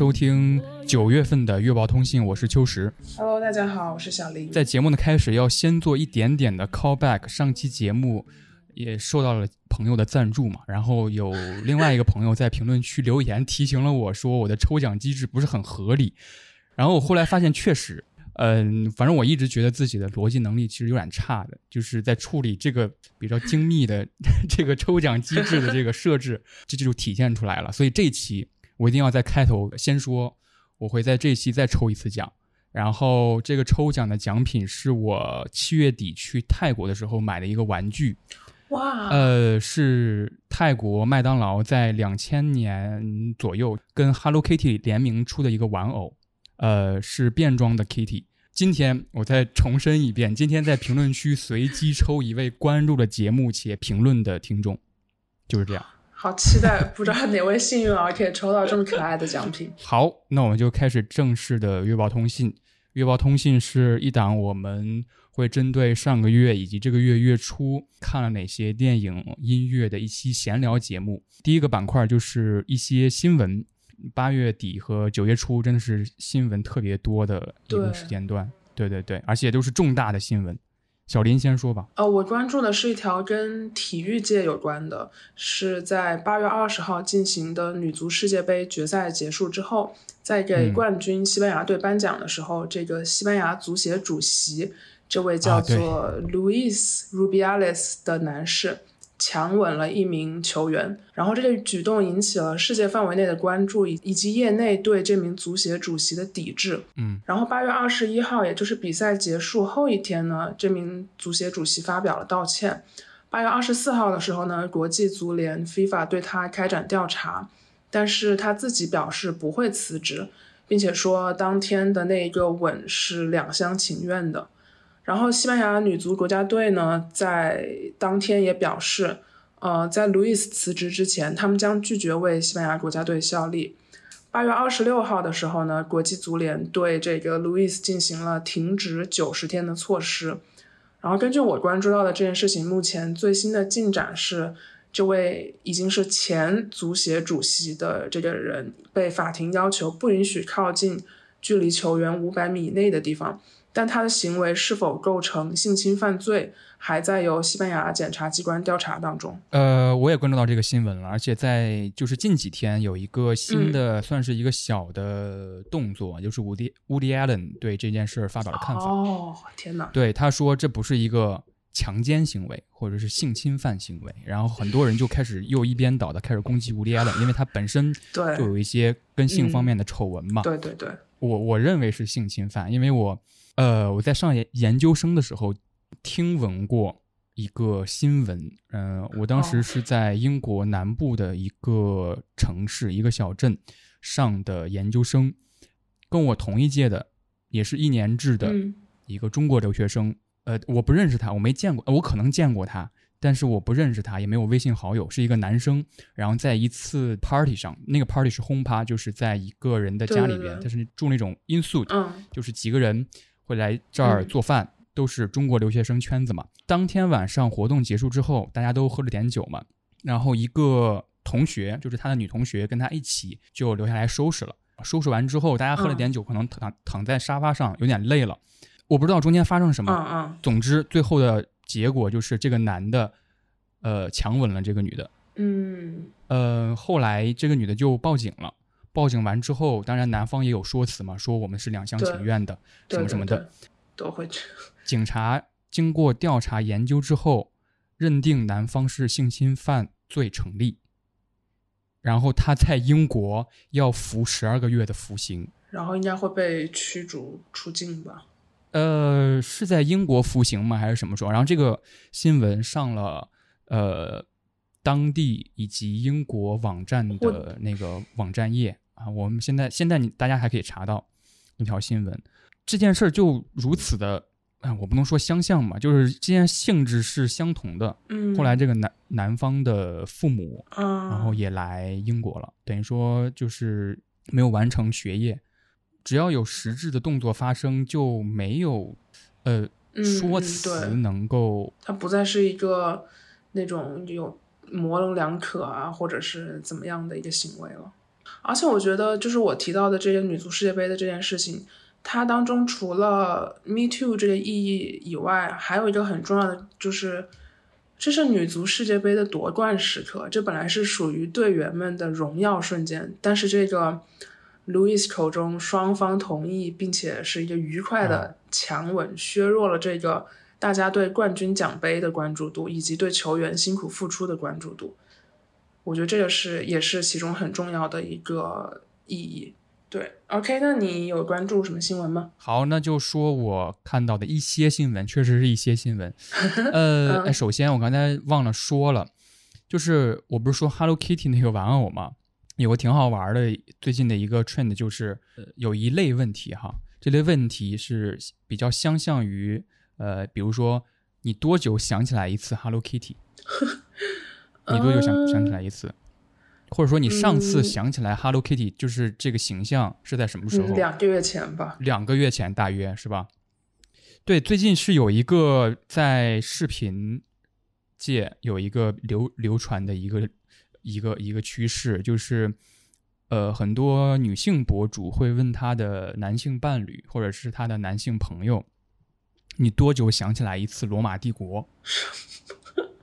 收听九月份的月报通信，我是秋实。Hello，大家好，我是小林。在节目的开始，要先做一点点的 callback。上期节目也受到了朋友的赞助嘛，然后有另外一个朋友在评论区留言提醒了我说我的抽奖机制不是很合理，然后我后来发现确实，嗯，反正我一直觉得自己的逻辑能力其实有点差的，就是在处理这个比较精密的 这个抽奖机制的这个设置，这就体现出来了。所以这一期我一定要在开头先说，我会在这期再抽一次奖。然后这个抽奖的奖品是我七月底去泰国的时候买的一个玩具，哇，呃，是泰国麦当劳在两千年左右跟 Hello Kitty 联名出的一个玩偶，呃，是变装的 Kitty。今天我再重申一遍，今天在评论区随机抽一位关注了节目且评论的听众，就是这样。好期待，不知道哪位幸运儿可以抽到这么可爱的奖品。好，那我们就开始正式的月报通信。月报通信是一档我们会针对上个月以及这个月月初看了哪些电影、音乐的一期闲聊节目。第一个板块就是一些新闻。八月底和九月初真的是新闻特别多的一个时间段，对对对，而且都是重大的新闻。小林先说吧。呃，我关注的是一条跟体育界有关的，是在八月二十号进行的女足世界杯决赛结束之后，在给嗯冠军西班牙队颁奖的时候，这个西班牙足协主席这位叫做 Luis Rubiales 的男士。强吻了一名球员，然后这个举动引起了世界范围内的关注，以以及业内对这名足协主席的抵制。嗯，然后八月二十一号，也就是比赛结束后一天呢，这名足协主席发表了道歉。八月二十四号的时候呢，国际足联 FIFA 对他开展调查，但是他自己表示不会辞职，并且说当天的那一个吻是两厢情愿的。然后西班牙女足国家队呢，在当天也表示，呃，在路易斯辞职之前，他们将拒绝为西班牙国家队效力。八月二十六号的时候呢，国际足联对这个路易斯进行了停职九十天的措施。然后根据我关注到的这件事情，目前最新的进展是，这位已经是前足协主席的这个人被法庭要求不允许靠近距离球员五百米以内的地方。但他的行为是否构成性侵犯罪，还在由西班牙检察机关调查当中。呃，我也关注到这个新闻了，而且在就是近几天有一个新的，算是一个小的动作，就是伍迪伍迪艾伦对这件事儿发表了看法。哦，天哪！对，他说这不是一个强奸行为或者是性侵犯行为，然后很多人就开始又一边倒的开始攻击伍迪艾伦，因为他本身 对就有一些跟性方面的丑闻嘛。对对对，我我认为是性侵犯，因为我呃我在上研研究生的时候听闻过一个新闻，嗯、我当时哦是在英国南部的一个城市一个小镇上的研究生，跟我同一届的，也是一年制的嗯一个中国留学生，呃，我不认识他，我没见过，呃我可能见过他。但是我不认识他，也没有微信好友，是一个男生。然后在一次 party 上，那个 party 是轰趴，就是在一个人的家里边，他是住那种 in suit，、嗯就是几个人会来这儿嗯做饭，都是中国留学生圈子嘛。当天晚上活动结束之后，大家都喝了点酒嘛，然后一个同学，就是他的女同学，跟他一起就留下来收拾了。收拾完之后，大家喝了嗯点酒，可能躺躺在沙发上有点累了，我不知道中间发生什么。嗯嗯总之，最后的结果就是这个男的，呃，强吻了这个女的。嗯呃，后来这个女的就报警了。报警完之后，当然男方也有说辞嘛，说我们是两厢情愿的，什么什么的。都会去警察经过调查研究之后，认定男方是性侵犯罪成立。然后他在英国要服十二个月的服刑。然后应该会被驱逐出境吧？呃，是在英国服刑吗？还是什么时候？然后这个新闻上了呃当地以及英国网站的那个网站页啊。我们现在现在你大家还可以查到一条新闻。这件事儿就如此的，啊，我不能说相像嘛，就是这件性质是相同的。嗯，后来这个男男方的父母，啊，然后也来英国了，等于说就是没有完成学业，只要有实质的动作发生，就没有呃说辞能够它不再是一个那种有模棱两可啊，或者是怎么样的一个行为了。而且我觉得，就是我提到的这个女足世界杯的这件事情，它当中除了 Me Too 这个意义以外，还有一个很重要的就是，这是女足世界杯的夺冠时刻，这本来是属于队员们的荣耀瞬间，但是这个 Louis 口中双方同意，并且是一个愉快的强吻，削弱了这个大家对冠军奖杯的关注度，以及对球员辛苦付出的关注度。我觉得这个是也是其中很重要的一个意义。对，OK，那你有关注什么新闻吗？好，那就说我看到的一些新闻，确实是一些新闻。呃，哎首先我刚才忘了说了，就是我不是说 Hello Kitty 那个玩偶吗？有个挺好玩的，最近的一个 trend 就是，呃，有一类问题哈，这类问题是比较相像于，呃，比如说你多久想起来一次 Hello Kitty？你多久想想起来一次？或者说你上次嗯想起来 Hello Kitty 就是这个形象是在什么时候？嗯，两个月前吧。两个月前大约是吧？对，最近是有一个在视频界有一个流流传的一个一个一个趋势，就是呃，很多女性博主会问她的男性伴侣或者是她的男性朋友，你多久想起来一次罗马帝国？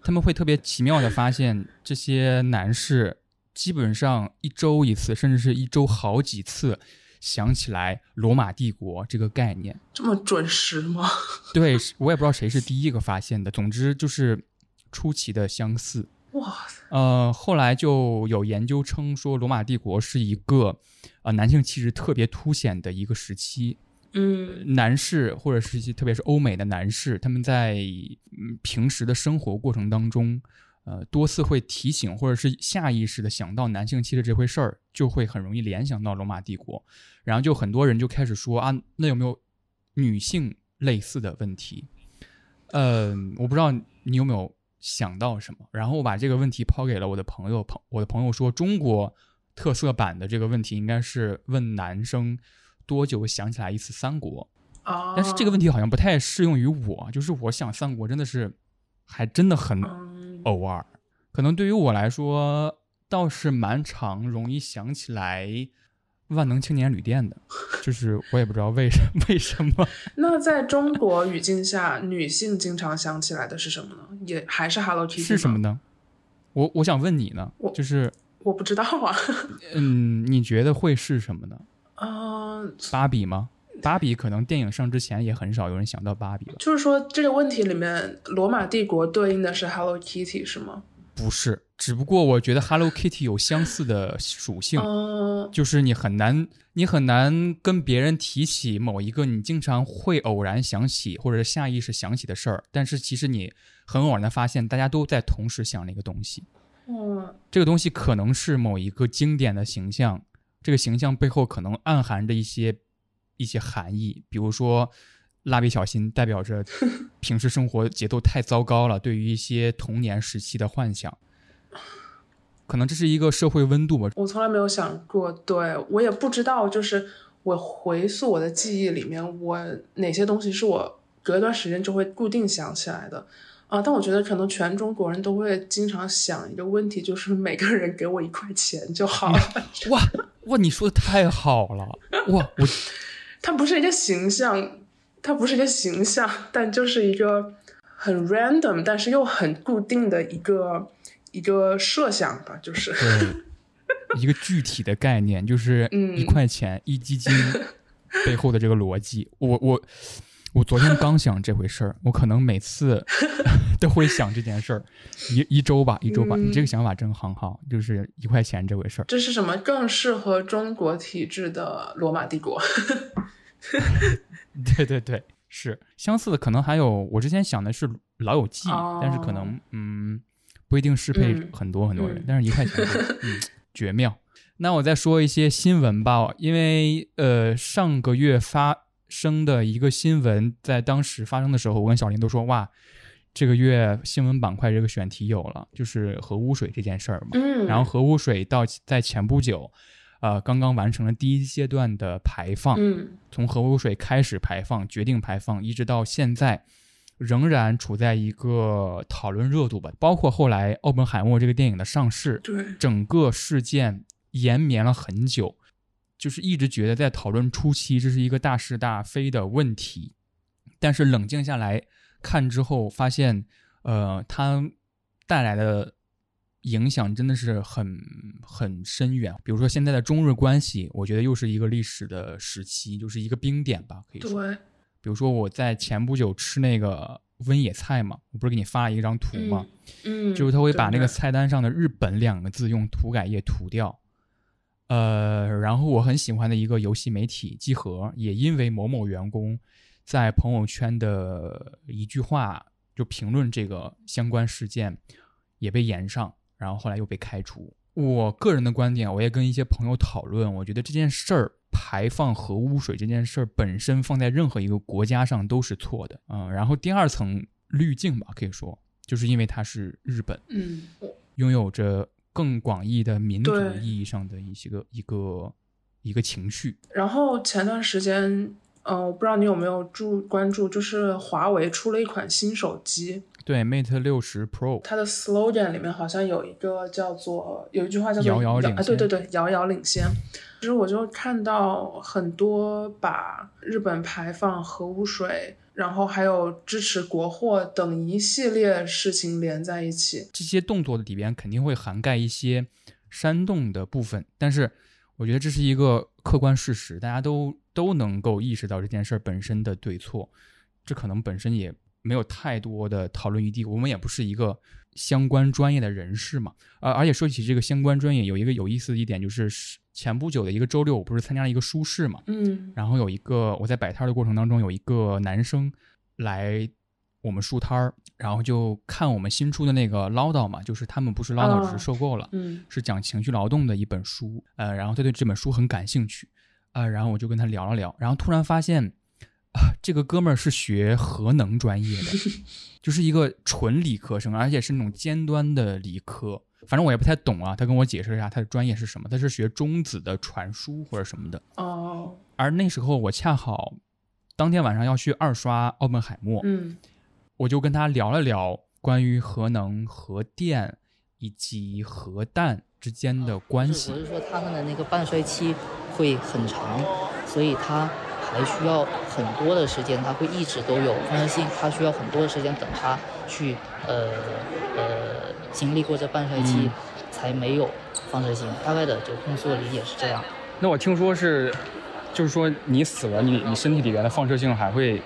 他们会特别奇妙的发现，这些男士基本上一周一次，甚至是一周好几次想起来罗马帝国这个概念。这么准时吗？对我也不知道谁是第一个发现的，总之就是出奇的相似。哇，呃，后来就有研究称说，罗马帝国是一个呃男性气质特别凸显的一个时期。嗯。男士或者是一些特别是欧美的男士，他们在平时的生活过程当中，呃多次会提醒或者是下意识的想到男性气质这回事儿，就会很容易联想到罗马帝国，然后就很多人就开始说啊，那有没有女性类似的问题？呃，我不知道你有没有想到什么，然后我把这个问题抛给了我的朋友，朋我的朋友说，中国特色版的这个问题应该是问男生多久想起来一次三国，哦，但是这个问题好像不太适用于我，就是我想三国真的是还真的很嗯偶尔，可能对于我来说倒是蛮常容易想起来万能青年旅店的，就是我也不知道为什 为什么。那在中国语境下，女性经常想起来的是什么呢？也还是 Hello Kitty 吗？是什么呢？我我想问你呢我，就是我不知道啊。嗯，你觉得会是什么呢？嗯、芭比吗？芭比可能电影上之前也很少有人想到芭比吧？就是说这个问题里面，罗马帝国对应的是 Hello Kitty 是吗？不是，只不过我觉得 Hello Kitty 有相似的属性，嗯、就是你很难，你很难跟别人提起某一个你经常会偶然想起或者下意识想起的事儿，但是其实你很偶然的发现，大家都在同时想那个东西。嗯这个东西可能是某一个经典的形象，这个形象背后可能暗含着一些一些含义，比如说蜡笔小新代表着 平时生活节奏太糟糕了，对于一些童年时期的幻想，可能这是一个社会温度吧。我从来没有想过，对我也不知道，就是我回溯我的记忆里面，我哪些东西是我隔一段时间就会固定想起来的。啊，但我觉得可能全中国人都会经常想一个问题，就是每个人给我一块钱就好了。哇哇，你说的太好了！哇，我 它不是一个形象，它不是一个形象，但就是一个很 random，但是又很固定的一个一个设想吧，就是。一个具体的概念，就是嗯一块钱一基金 背后的这个逻辑。我我我昨天刚想这回事儿，我可能每次 都会想这件事儿，一一周吧，一周吧。你这个想法真很好，就是一块钱这回事儿。这是什么更适合中国体制的罗马帝国？对对对，是相似的，可能还有我之前想的是《老友记》，哦但是可能嗯不一定适配嗯很多很多人，嗯但是一块钱 嗯绝妙。那我再说一些新闻吧，因为呃上个月发生的一个新闻，在当时发生的时候，我跟小林都说哇，这个月新闻板块这个选题有了，就是核污水这件事儿嘛。嗯，然后核污水到在前不久，呃，刚刚完成了第一阶段的排放，嗯从核污水开始排放，决定排放，一直到现在，仍然处在一个讨论热度吧。包括后来奥本海默这个电影的上市，对，整个事件延绵了很久，就是一直觉得在讨论初期这是一个大是大非的问题，但是冷静下来看之后，发现，呃，它带来的影响真的是很很深远。比如说现在的中日关系，我觉得又是一个历史的时期，就是一个冰点吧，可以说。对，比如说我在前不久吃那个温野菜嘛，我不是给你发了一张图吗？嗯，就是他会把那个菜单上的“日本”两个字用涂改液涂掉。呃，然后我很喜欢的一个游戏媒体集合，也因为某某员工在朋友圈的一句话就评论这个相关事件，也被延上，然后后来又被开除。我个人的观点，我也跟一些朋友讨论，我觉得这件事儿排放核污水这件事儿本身放在任何一个国家上都是错的，嗯，然后第二层滤镜吧，可以说就是因为它是日本，嗯，拥有着更广义的民族意义上的一些个一个一个情绪。然后前段时间，嗯、我不知道你有没有注关注，就是华为出了一款新手机，对，Mate 六十 Pro，它的 slogan 里面好像有一个叫做有一句话叫做遥遥领啊，对对对，遥遥领先。其实我就看到很多把日本排放核污水，然后还有支持国货等一系列事情连在一起。这些动作里边肯定会涵盖一些煽动的部分，但是我觉得这是一个客观事实，大家都都能够意识到这件事儿本身的对错，这可能本身也没有太多的讨论余地。我们也不是一个相关专业的人士嘛，呃，而且说起这个相关专业，有一个有意思的一点就是前不久的一个周六，我不是参加了一个书市嘛，嗯。然后有一个我在摆摊儿的过程当中，有一个男生来我们书摊儿，然后就看我们新出的那个唠叨嘛，就是他们不是唠叨，只哦。是受够了，嗯。是讲情绪劳动的一本书，呃，然后他对这本书很感兴趣，呃，然后我就跟他聊了聊，然后突然发现，啊，这个哥们儿是学核能专业的，就是一个纯理科生，而且是那种尖端的理科。反正我也不太懂啊，他跟我解释了一下他的专业是什么，他是学中子的传输或者什么的。哦而那时候我恰好当天晚上要去二刷《奥本海默》，嗯我就跟他聊了聊关于核能、核电以及核弹之间的关系我。是说他们的那个半衰期会很长，所以它还需要很多的时间，它会一直都有放射性，它需要很多的时间等它去呃呃经历过这半衰期嗯，才没有放射性。大概的这个通俗的理解是这样。那我听说是，就是说你死了，你你身体里边的放射性还会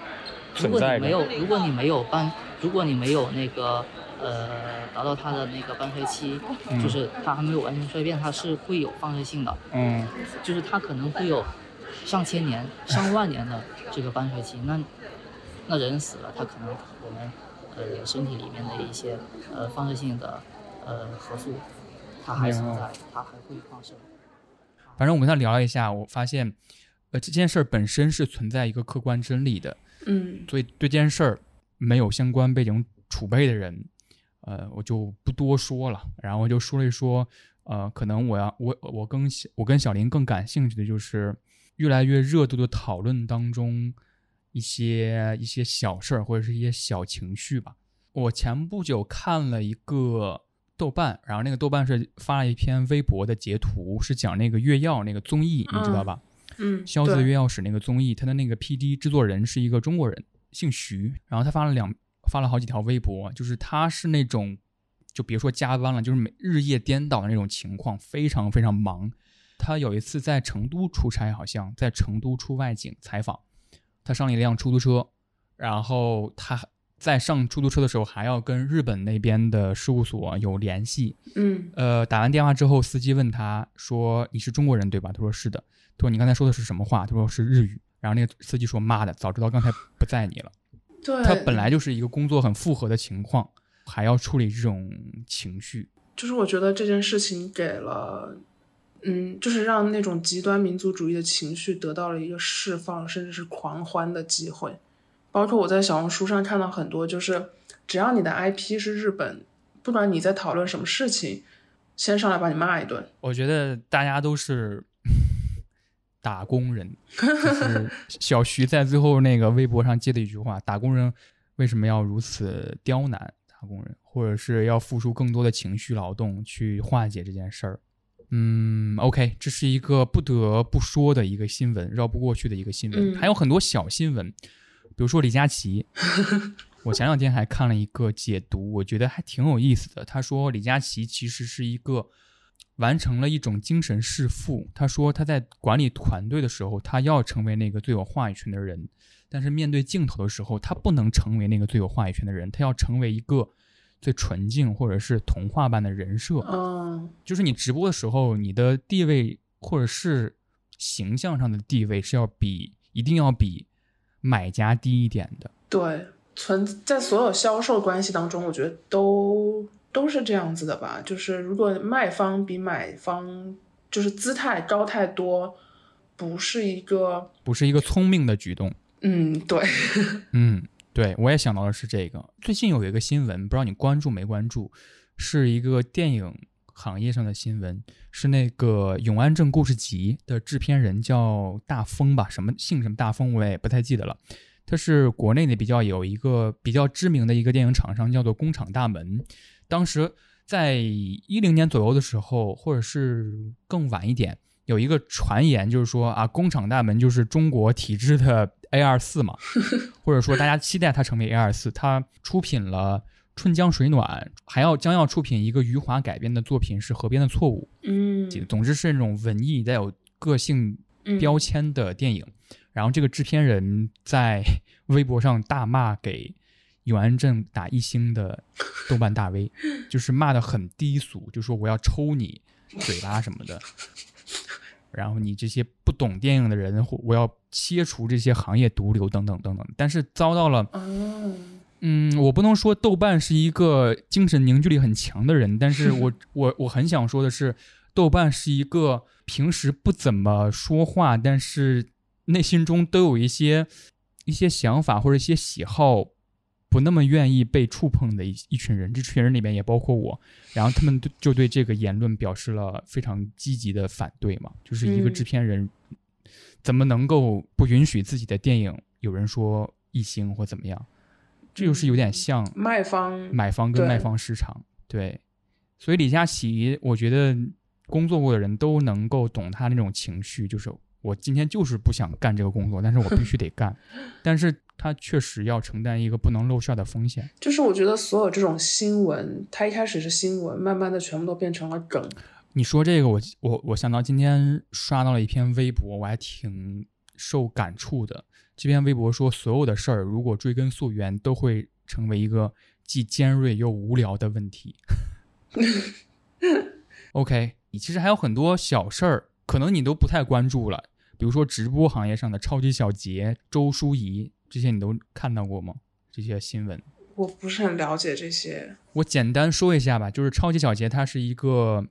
如果存在着。你没有，如果你没有半，如果你没有那个呃达到它的那个半衰期，嗯就是它还没有完全衰变，它是会有放射性的。嗯，就是它可能会有上千年、上万年的这个半衰期。那那人死了，他可能我们呃身体里面的一些呃放射性的呃核素，它还存在，它还会放射。反正我跟他聊了一下，我发现，呃，这件事儿本身是存在一个客观真理的，嗯所以对这件事儿没有相关背景储备的人，呃，我就不多说了。然后我就说了一说，呃，可能我要我我跟小我跟小林更感兴趣的就是越来越热度的讨论当中一些一些小事儿或者是一些小情绪吧。我前不久看了一个豆瓣，然后那个豆瓣是发了一篇微博的截图，是讲那个月曜那个综艺，你知道嗯吧？嗯，肖子的对月曜史那个综艺，他的那个 P D 制作人是一个中国人，姓徐，然后他发了两发了好几条微博，就是他是那种就别说加班了，就是每日夜颠倒的那种情况，非常非常忙。他有一次在成都出差，好像在成都出外景采访，他上了一辆出租车，然后他在上出租车的时候还要跟日本那边的事务所有联系。嗯呃，打完电话之后，司机问他说：“你是中国人对吧？”他说：“是的。”他说：“你刚才说的是什么话？”他说：“是日语。”然后那个司机说：“妈的，早知道刚才不载你了。”对，他本来就是一个工作很负荷的情况，还要处理这种情绪。就是我觉得这件事情给了，嗯，就是让那种极端民族主义的情绪得到了一个释放，甚至是狂欢的机会。包括我在小红书上看到很多，就是只要你的 IP 是日本，不管你在讨论什么事情，先上来把你骂一顿。我觉得大家都是打工人，就是小徐在最后那个微博上接的一句话：“ 打工人为什么要如此刁难打工人，或者是要付出更多的情绪劳动去化解这件事儿？”嗯，OK，这是一个不得不说的一个新闻，绕不过去的一个新闻。嗯还有很多小新闻，比如说李佳琦，我前两天还看了一个解读，我觉得还挺有意思的。他说李佳琦其实是一个完成了一种精神弑父。他说他在管理团队的时候，他要成为那个最有话语权的人，但是面对镜头的时候，他不能成为那个最有话语权的人，他要成为一个最纯净或者是童话般的人设。嗯就是你直播的时候，你的地位或者是形象上的地位是要比一定要比买家低一点的。对，存在所有销售关系当中，我觉得都都是这样子的吧。就是如果卖方比买方就是姿态高太多，不是一个不是一个聪明的举动。嗯，对，嗯，对，我也想到的是这个。最近有一个新闻，不知道你关注没关注，是一个电影行业上的新闻，是那个《永安镇故事集》的制片人叫大风吧，什么姓什么大风我也不太记得了。他是国内的比较有一个比较知名的一个电影厂商，叫做工厂大门。当时在一零年左右的时候，或者是更晚一点，有一个传言，就是说啊，工厂大门就是中国体制的 A 二四嘛，或者说大家期待它成为 A 二四。它出品了《春江水暖》，还要将要出品一个余华改编的作品是《河边的错误》。嗯，总之是那种文艺带有个性嗯标签的电影。然后这个制片人在 微博上大骂给永安镇打一星的豆瓣大 V，就是骂的很低俗，就说我要抽你嘴巴什么的。然后你这些不懂电影的人，或我要切除这些行业毒瘤等等等等。但是遭到了哦，嗯，我不能说豆瓣是一个精神凝聚力很强的人，但是我 我我很想说的是，豆瓣是一个平时不怎么说话，但是内心中都有一些一些想法或者一些喜好，不那么愿意被触碰的一一群人。这群人里面也包括我，然后他们就就对这个言论表示了非常积极的反对嘛，就是一个嗯制片人怎么能够不允许自己的电影有人说一星或怎么样？这就是有点像卖方买方跟卖方市场，对。所以李佳琦，我觉得工作过的人都能够懂他那种情绪，就是我今天就是不想干这个工作，但是我必须得干，但是他确实要承担一个不能露馅的风险。就是我觉得所有这种新闻，它一开始是新闻，慢慢的全部都变成了梗。你说这个，我我我想到今天刷到了一篇微博，我还挺受感触的。这篇微博说，所有的事儿如果追根溯源，都会成为一个既尖锐又无聊的问题。OK，你其实还有很多小事儿，可能你都不太关注了，比如说直播行业上的超级小杰、周淑怡，这些你都看到过吗？这些新闻？我不是很了解这些，我简单说一下吧，就是超级小杰他是一个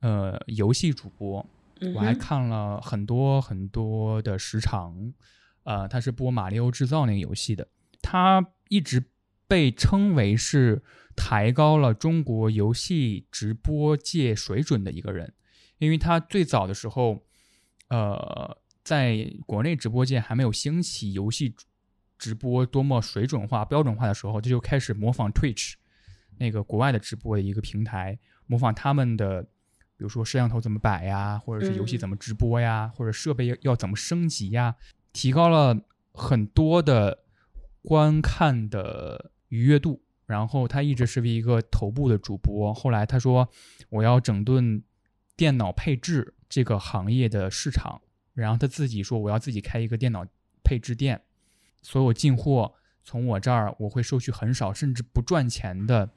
呃游戏主播，嗯我还看了很多很多的时长，呃，他是播《马里奥制造》那个游戏的，他一直被称为是抬高了中国游戏直播界水准的一个人，因为他最早的时候，呃，在国内直播界还没有兴起游戏直播多么水准化、标准化的时候，他就开始模仿 Twitch 那个国外的直播的一个平台，模仿他们的，比如说摄像头怎么摆呀，或者是游戏嗯怎么直播呀，或者设备要要怎么升级呀，提高了很多的观看的愉悦度。然后他一直是一个头部的主播，后来他说我要整顿电脑配置这个行业的市场，然后他自己说我要自己开一个电脑配置店，所有进货从我这儿我会收取很少甚至不赚钱的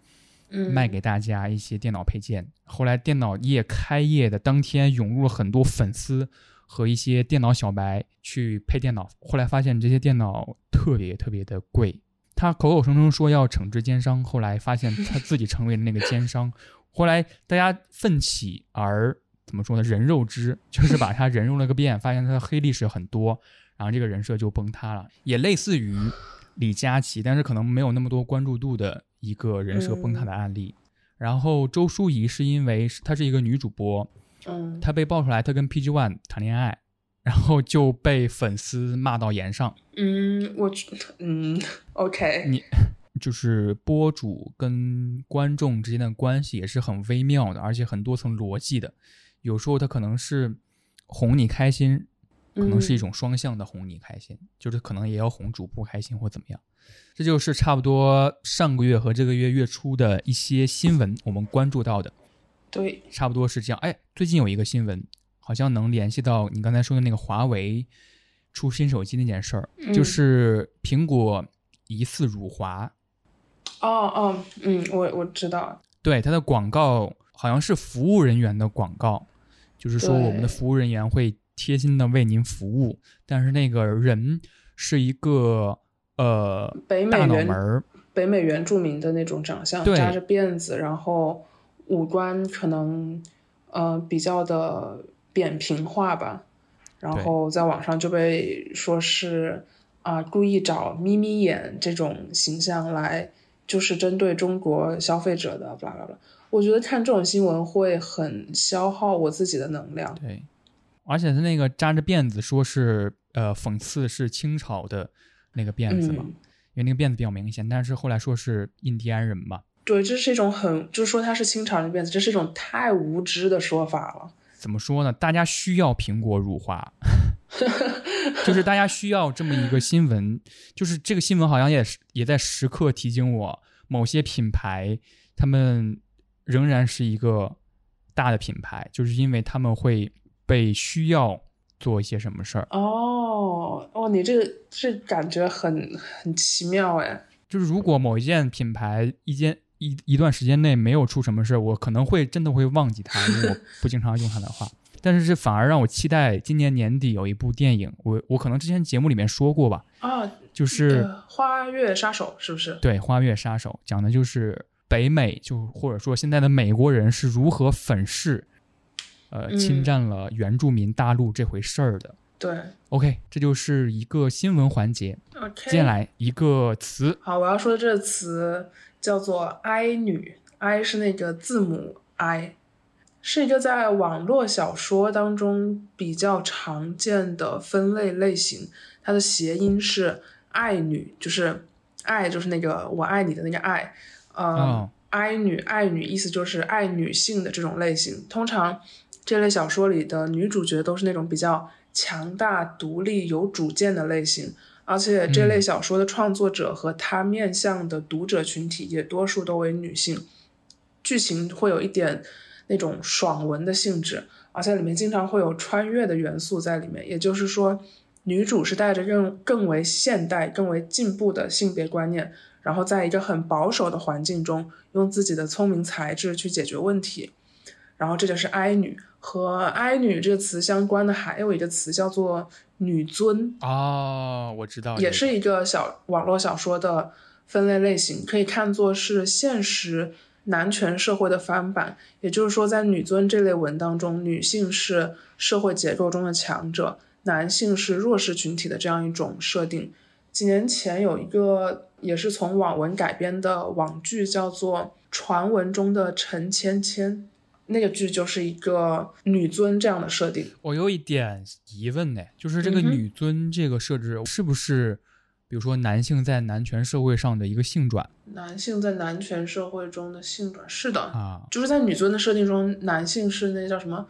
嗯，卖给大家一些电脑配件。后来电脑业开业的当天，涌入了很多粉丝和一些电脑小白去配电脑。后来发现这些电脑特别特别的贵，他口口声声说要惩治奸商，后来发现他自己成为了那个奸商。后来大家奋起而怎么说呢？人肉之，就是把他人肉了个遍，发现他的黑历史很多，然后这个人设就崩塌了，也类似于李佳琦，但是可能没有那么多关注度的一个人设崩塌的案例。然后周淑怡是因为她是一个女主播，嗯，她被爆出来她跟 PG One 谈恋爱，然后就被粉丝骂到岩上。嗯，我嗯，OK，你就是播主跟观众之间的关系也是很微妙的，而且很多层逻辑的。有时候他可能是哄你开心，可能是一种双向的哄你开心，就是可能也要哄主播开心或怎么样。这就是差不多上个月和这个月月初的一些新闻，我们关注到的，对，差不多是这样。哎，最近有一个新闻，好像能联系到你刚才说的那个华为出新手机那件事儿，就嗯是苹果疑似辱华。哦哦，嗯，我我知道，对它的广告好像是服务人员的广告，就是说我们的服务人员会贴心的为您服务，但是那个人是一个呃北美原门，北美原住民的那种长相，扎着辫子，然后五官可能呃比较的扁平化吧，然后在网上就被说是啊、故意找眯眯眼这种形象来，就是针对中国消费者的，巴拉巴拉。我觉得看这种新闻会很消耗我自己的能量。对，而且他那个扎着辫子说是呃讽刺是清朝的那个辫子嘛，嗯，因为那个辫子比较明显，但是后来说是印第安人嘛，对，这是一种很，就是说他是清朝人的辫子，这是一种太无知的说法了。怎么说呢？大家需要苹果辱华，就是大家需要这么一个新闻，就是这个新闻好像也是也在时刻提醒我，某些品牌他们仍然是一个大的品牌，就是因为他们会被需要做一些什么事儿。哦哦，你这个这感觉很很奇妙哎。就是如果某一件品牌一件一一段时间内没有出什么事儿，我可能会真的会忘记它，因为我不经常用它的话。但是这反而让我期待今年年底有一部电影，我我可能之前节目里面说过吧，啊，就是、呃花月杀手是不是？对《花月杀手》，讲的就是北美就或者说现在的美国人是如何粉饰，呃，嗯侵占了原住民大陆这回事儿的。对 OK，这就是一个新闻环节。，OK。接下来一个词，好，我要说的这个词叫做“哀女”，“哀”是那个字母 “i”，是一个在网络小说当中比较常见的分类类型。它的谐音是“爱女”，就是“爱”就是那个我爱你的那个“爱”，呃，哦哀女、爱女意思就是爱女性的这种类型。通常这类小说里的女主角都是那种比较强大、独立、有主见的类型，而且这类小说的创作者和他面向的读者群体也多数都为女性。剧情会有一点那种爽文的性质，而且里面经常会有穿越的元素在里面。也就是说，女主是带着更更为现代、更为进步的性别观念，然后在一个很保守的环境中，用自己的聪明才智去解决问题。然后这就是哀女，和哀女这个词相关的还有一个词叫做女尊，哦，我知道这个，也是一个小网络小说的分类类型，可以看作是现实男权社会的翻版。也就是说，在女尊这类文当中，女性是社会结构中的强者，男性是弱势群体的这样一种设定。几年前有一个也是从网文改编的网剧，叫做《传闻中的陈芊芊》，那个剧就是一个女尊这样的设定。我有一点疑问呢，就是这个女尊这个设置是不是，比如说男性在男权社会上的一个性转男性在男权社会中的性转是的，啊？就是在女尊的设定中，男性是那叫什么，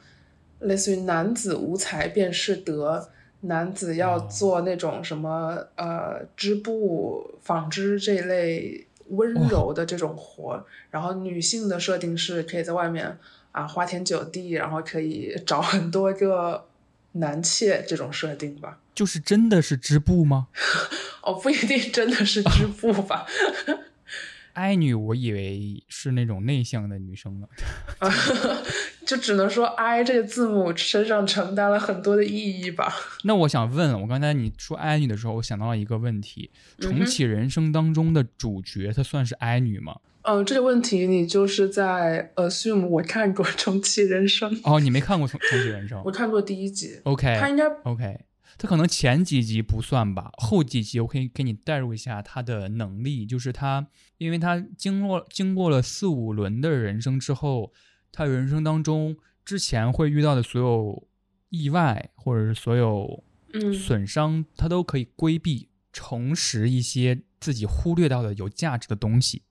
类似于男子无才便是德，男子要哦做那种什么、呃织布、纺织这一类温柔的这种活儿，然后女性的设定是可以在外面啊花天酒地，然后可以找很多个男妾这种设定吧。就是真的是织布吗？哦，不一定真的是织布吧。爱女，我以为是那种内向的女生呢。就只能说 “I” 这个字母身上承担了很多的意义吧。那我想问，我刚才你说 “i 女的时候，我想到了一个问题：重启人生当中的主角，她算是 “i 女吗？嗯，这个问题你就是在 assume 我看过《重启人生》哦，你没看过《重重启人生》？我看过第一集。OK，他应该 OK，他可能前几集不算吧，后几集我可以给你带入一下他的能力，就是他，因为他经过经过了四五轮的人生之后，他人生当中之前会遇到的所有意外或者是所有嗯损伤，他都可以规避，重拾一些自己忽略到的有价值的东西，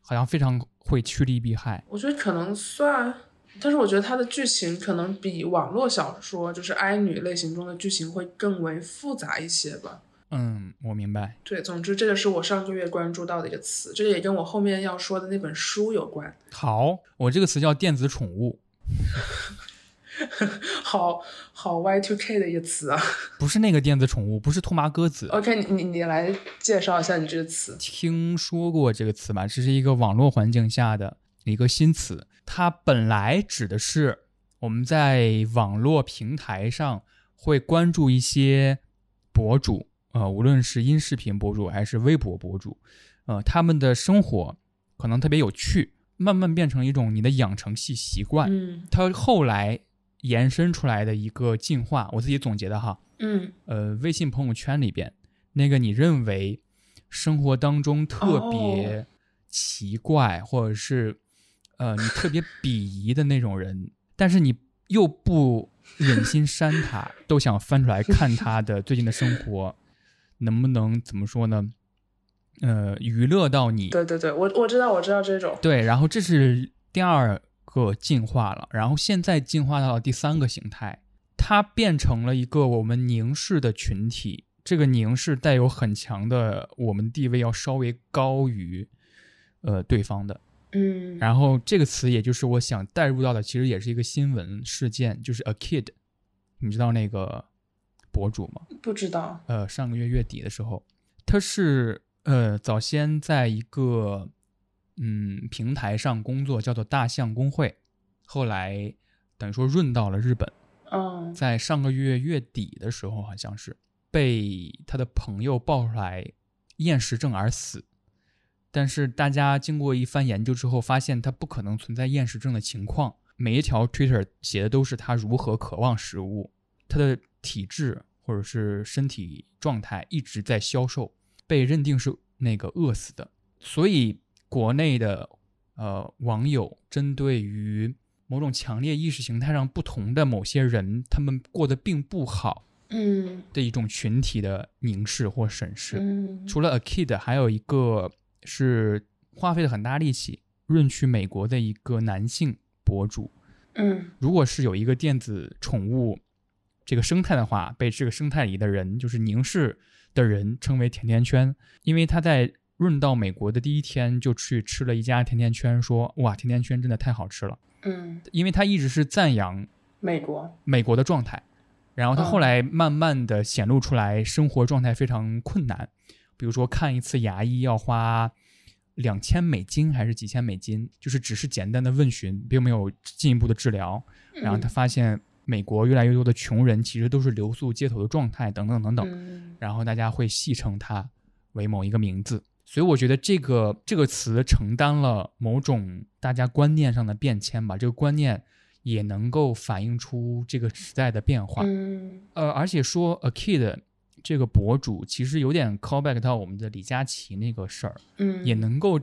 好像非常会趋利避害。我觉得可能算，但是我觉得它的剧情可能比网络小说就是哀女类型中的剧情会更为复杂一些吧。嗯，我明白。对，总之这个是我上个月关注到的一个词，这个也跟我后面要说的那本书有关。好，我这个词叫电子宠物。好好 Y two K 的一个词啊。不是那个电子宠物，不是兔麻鸽子。OK，你你你来介绍一下你这个词。听说过这个词吧？这是一个网络环境下的一个新词，它本来指的是我们在网络平台上会关注一些博主，呃，无论是音视频博主还是微博博主，呃，他们的生活可能特别有趣，慢慢变成一种你的养成系习惯。嗯它后来延伸出来的一个进化，我自己总结的哈，嗯呃，微信朋友圈里边那个你认为生活当中特别哦奇怪，或者是呃你特别鄙夷的那种人，但是你又不忍心删他，都想翻出来看他的最近的生活，能不能怎么说呢？呃，娱乐到你，对对对，我我知道我知道这种。对，然后这是第二个进化了，然后现在进化到了第三个形态，它变成了一个我们凝视的群体。这个凝视带有很强的我们地位要稍微高于呃对方的。嗯，然后这个词也就是我想带入到的，其实也是一个新闻事件，就是 a kid，你知道那个博主吗？不知道。呃，上个月月底的时候，他是呃早先在一个嗯平台上工作，叫做大象公会，后来等于说润到了日本，嗯在上个月月底的时候，好像是被他的朋友爆出来厌食症而死。但是大家经过一番研究之后，发现他不可能存在厌食症的情况。每一条 Twitter 写的都是他如何渴望食物，他的体质或者是身体状态一直在消瘦，被认定是那个饿死的。所以国内的呃网友针对于某种强烈意识形态上不同的某些人，他们过得并不好嗯的一种群体的凝视或审视。嗯除了 A Kid，还有一个是花费了很大力气润去美国的一个男性博主。嗯如果是有一个电子宠物这个生态的话，被这个生态里的人，就是凝视的人称为甜甜圈，因为他在润到美国的第一天就去吃了一家甜甜圈，说哇，甜甜圈真的太好吃了，嗯，因为他一直是赞扬美国。美国的状态，然后他嗯后来慢慢的显露出来生活状态非常困难，比如说看一次牙医要花两千美金还是几千美金，就是只是简单的问询，并没有进一步的治疗。然后他发现美国越来越多的穷人其实都是流宿街头的状态，等等等等。嗯然后大家会戏称它为某一个名字。所以我觉得这个这个词承担了某种大家观念上的变迁吧，这个观念也能够反映出这个时代的变化。嗯呃，而且说 A Kid 这个博主其实有点 callback 到我们的李佳琦那个事儿，嗯，也能够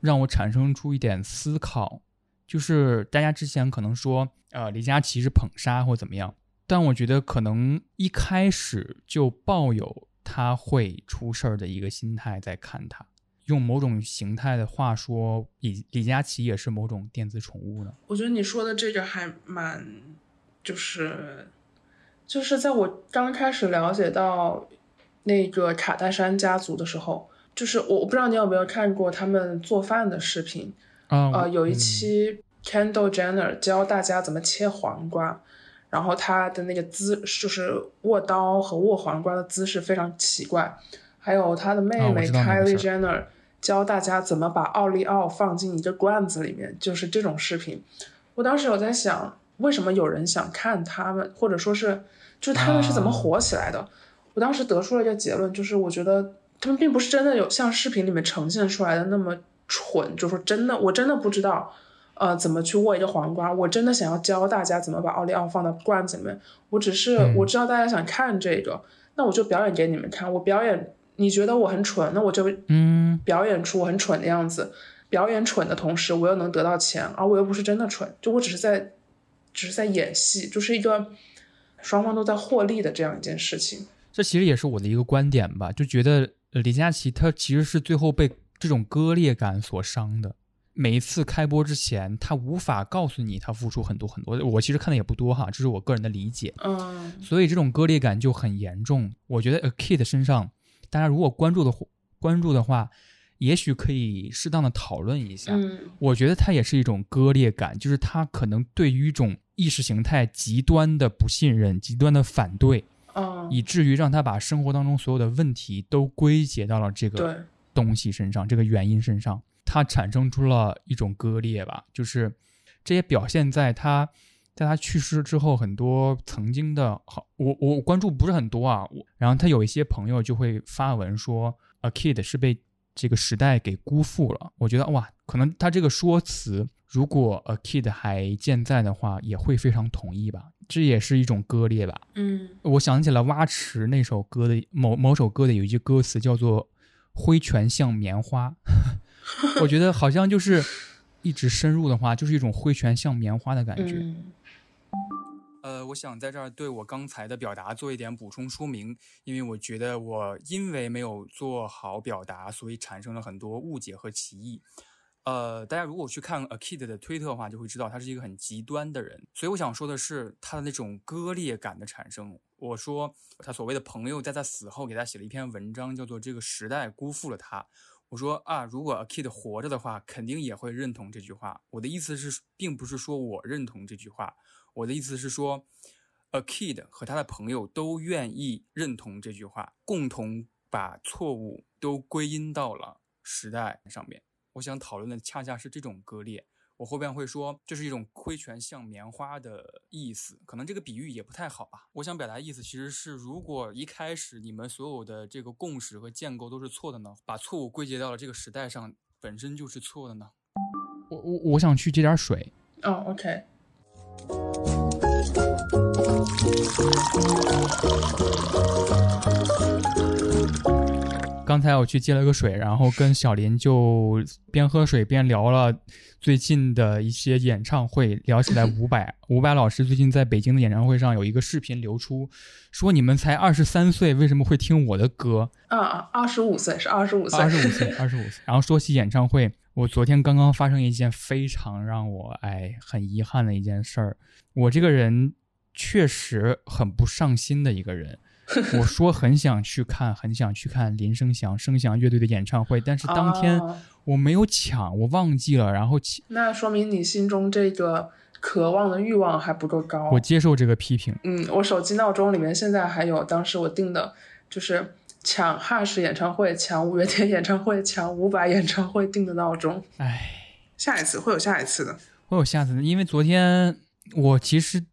让我产生出一点思考，就是大家之前可能说，呃，李佳琦是捧杀或怎么样，但我觉得可能一开始就抱有他会出事儿的一个心态在看他。用某种形态的话说，李李佳琦也是某种电子宠物呢。我觉得你说的这个还蛮，就是，就是在我刚开始了解到那个卡戴珊家族的时候，就是我我不知道你有没有看过他们做饭的视频，啊、呃，有一嗯期 Kendall Jenner 教大家怎么切黄瓜，然后他的那个姿就是握刀和握黄瓜的姿势非常奇怪。还有他的妹妹 Kylie Jenner 教大家怎么把奥利奥放进一个罐子里面，就是这种视频。我当时有在想，为什么有人想看他们，或者说是就是他们是怎么啊火起来的？我当时得出了一个结论，就是我觉得他们并不是真的有像视频里面呈现出来的那么蠢，就说真的，我真的不知道，呃，怎么去握一个黄瓜，我真的想要教大家怎么把奥利奥放到罐子里面，我只是、嗯我知道大家想看这个，那我就表演给你们看，我表演，你觉得我很蠢，那我就嗯，表演出我很蠢的样子，表演蠢的同时，我又能得到钱，而我又不是真的蠢，就我只是在，只是在演戏，就是一个双方都在获利的这样一件事情。这其实也是我的一个观点吧，就觉得呃李佳琦他其实是最后被这种割裂感所伤的。每一次开播之前，他无法告诉你他付出很多很多。我其实看的也不多哈，这是我个人的理解。嗯所以这种割裂感就很严重。我觉得 A Kid 身上，大家如果关注的关注的话，也许可以适当的讨论一下。嗯我觉得它也是一种割裂感，就是他可能对于一种意识形态极端的不信任、极端的反对，嗯，以至于让他把生活当中所有的问题都归结到了这个对，东西身上，这个原因身上，它产生出了一种割裂吧，就是这也表现在他在他去世之后，很多曾经的好，我我关注不是很多啊，我然后他有一些朋友就会发文说，A Kid 是被这个时代给辜负了。我觉得哇，可能他这个说辞，如果 A Kid 还健在的话，也会非常同意吧，这也是一种割裂吧。嗯我想起了蛙池那首歌的某某首歌的有一句歌词叫做“挥拳像棉花”，我觉得好像就是一直深入的话，就是一种挥拳像棉花的感觉。嗯呃，我想在这儿对我刚才的表达做一点补充说明，因为我觉得我因为没有做好表达，所以产生了很多误解和歧义。呃，大家如果去看 A Kid 的推特的话，就会知道他是一个很极端的人。所以我想说的是，他的那种割裂感的产生。我说他所谓的朋友在他死后给他写了一篇文章，叫做《这个时代辜负了他》。我说啊，如果 A Kid 活着的话，肯定也会认同这句话。我的意思是，并不是说我认同这句话，我的意思是说，A Kid 和他的朋友都愿意认同这句话，共同把错误都归因到了时代上面。我想讨论的恰恰是这种割裂。我后边会说，这是一种挥拳像棉花的意思，可能这个比喻也不太好吧。我想表达意思其实是，如果一开始你们所有的这个共识和建构都是错的呢，把错误归结到了这个时代上，本身就是错的呢。我我我想去接点水。哦，OK，刚才我去接了个水，然后跟小林就边喝水边聊了最近的一些演唱会，聊起来 伍佰。伍佰老师最近在北京的演唱会上有一个视频流出，说你们才二十三岁，为什么会听我的歌？啊啊，二十五岁是二十五岁，二十五岁，二十五岁。然后说起演唱会，我昨天刚刚发生一件非常让我哎很遗憾的一件事儿。我这个人确实很不上心的一个人。我说很想去看，很想去看林生祥、生祥乐队的演唱会，但是当天哦我没有抢，我忘记了，然后那说明你心中这个渴望的欲望还不够高。我接受这个批评。嗯，我手机闹钟里面现在还有当时我定的，就是抢哈士演唱会、抢五月天演唱会、抢伍佰演唱会定的闹钟。唉，下一次会有下一次的。会有下次的，因为昨天我其实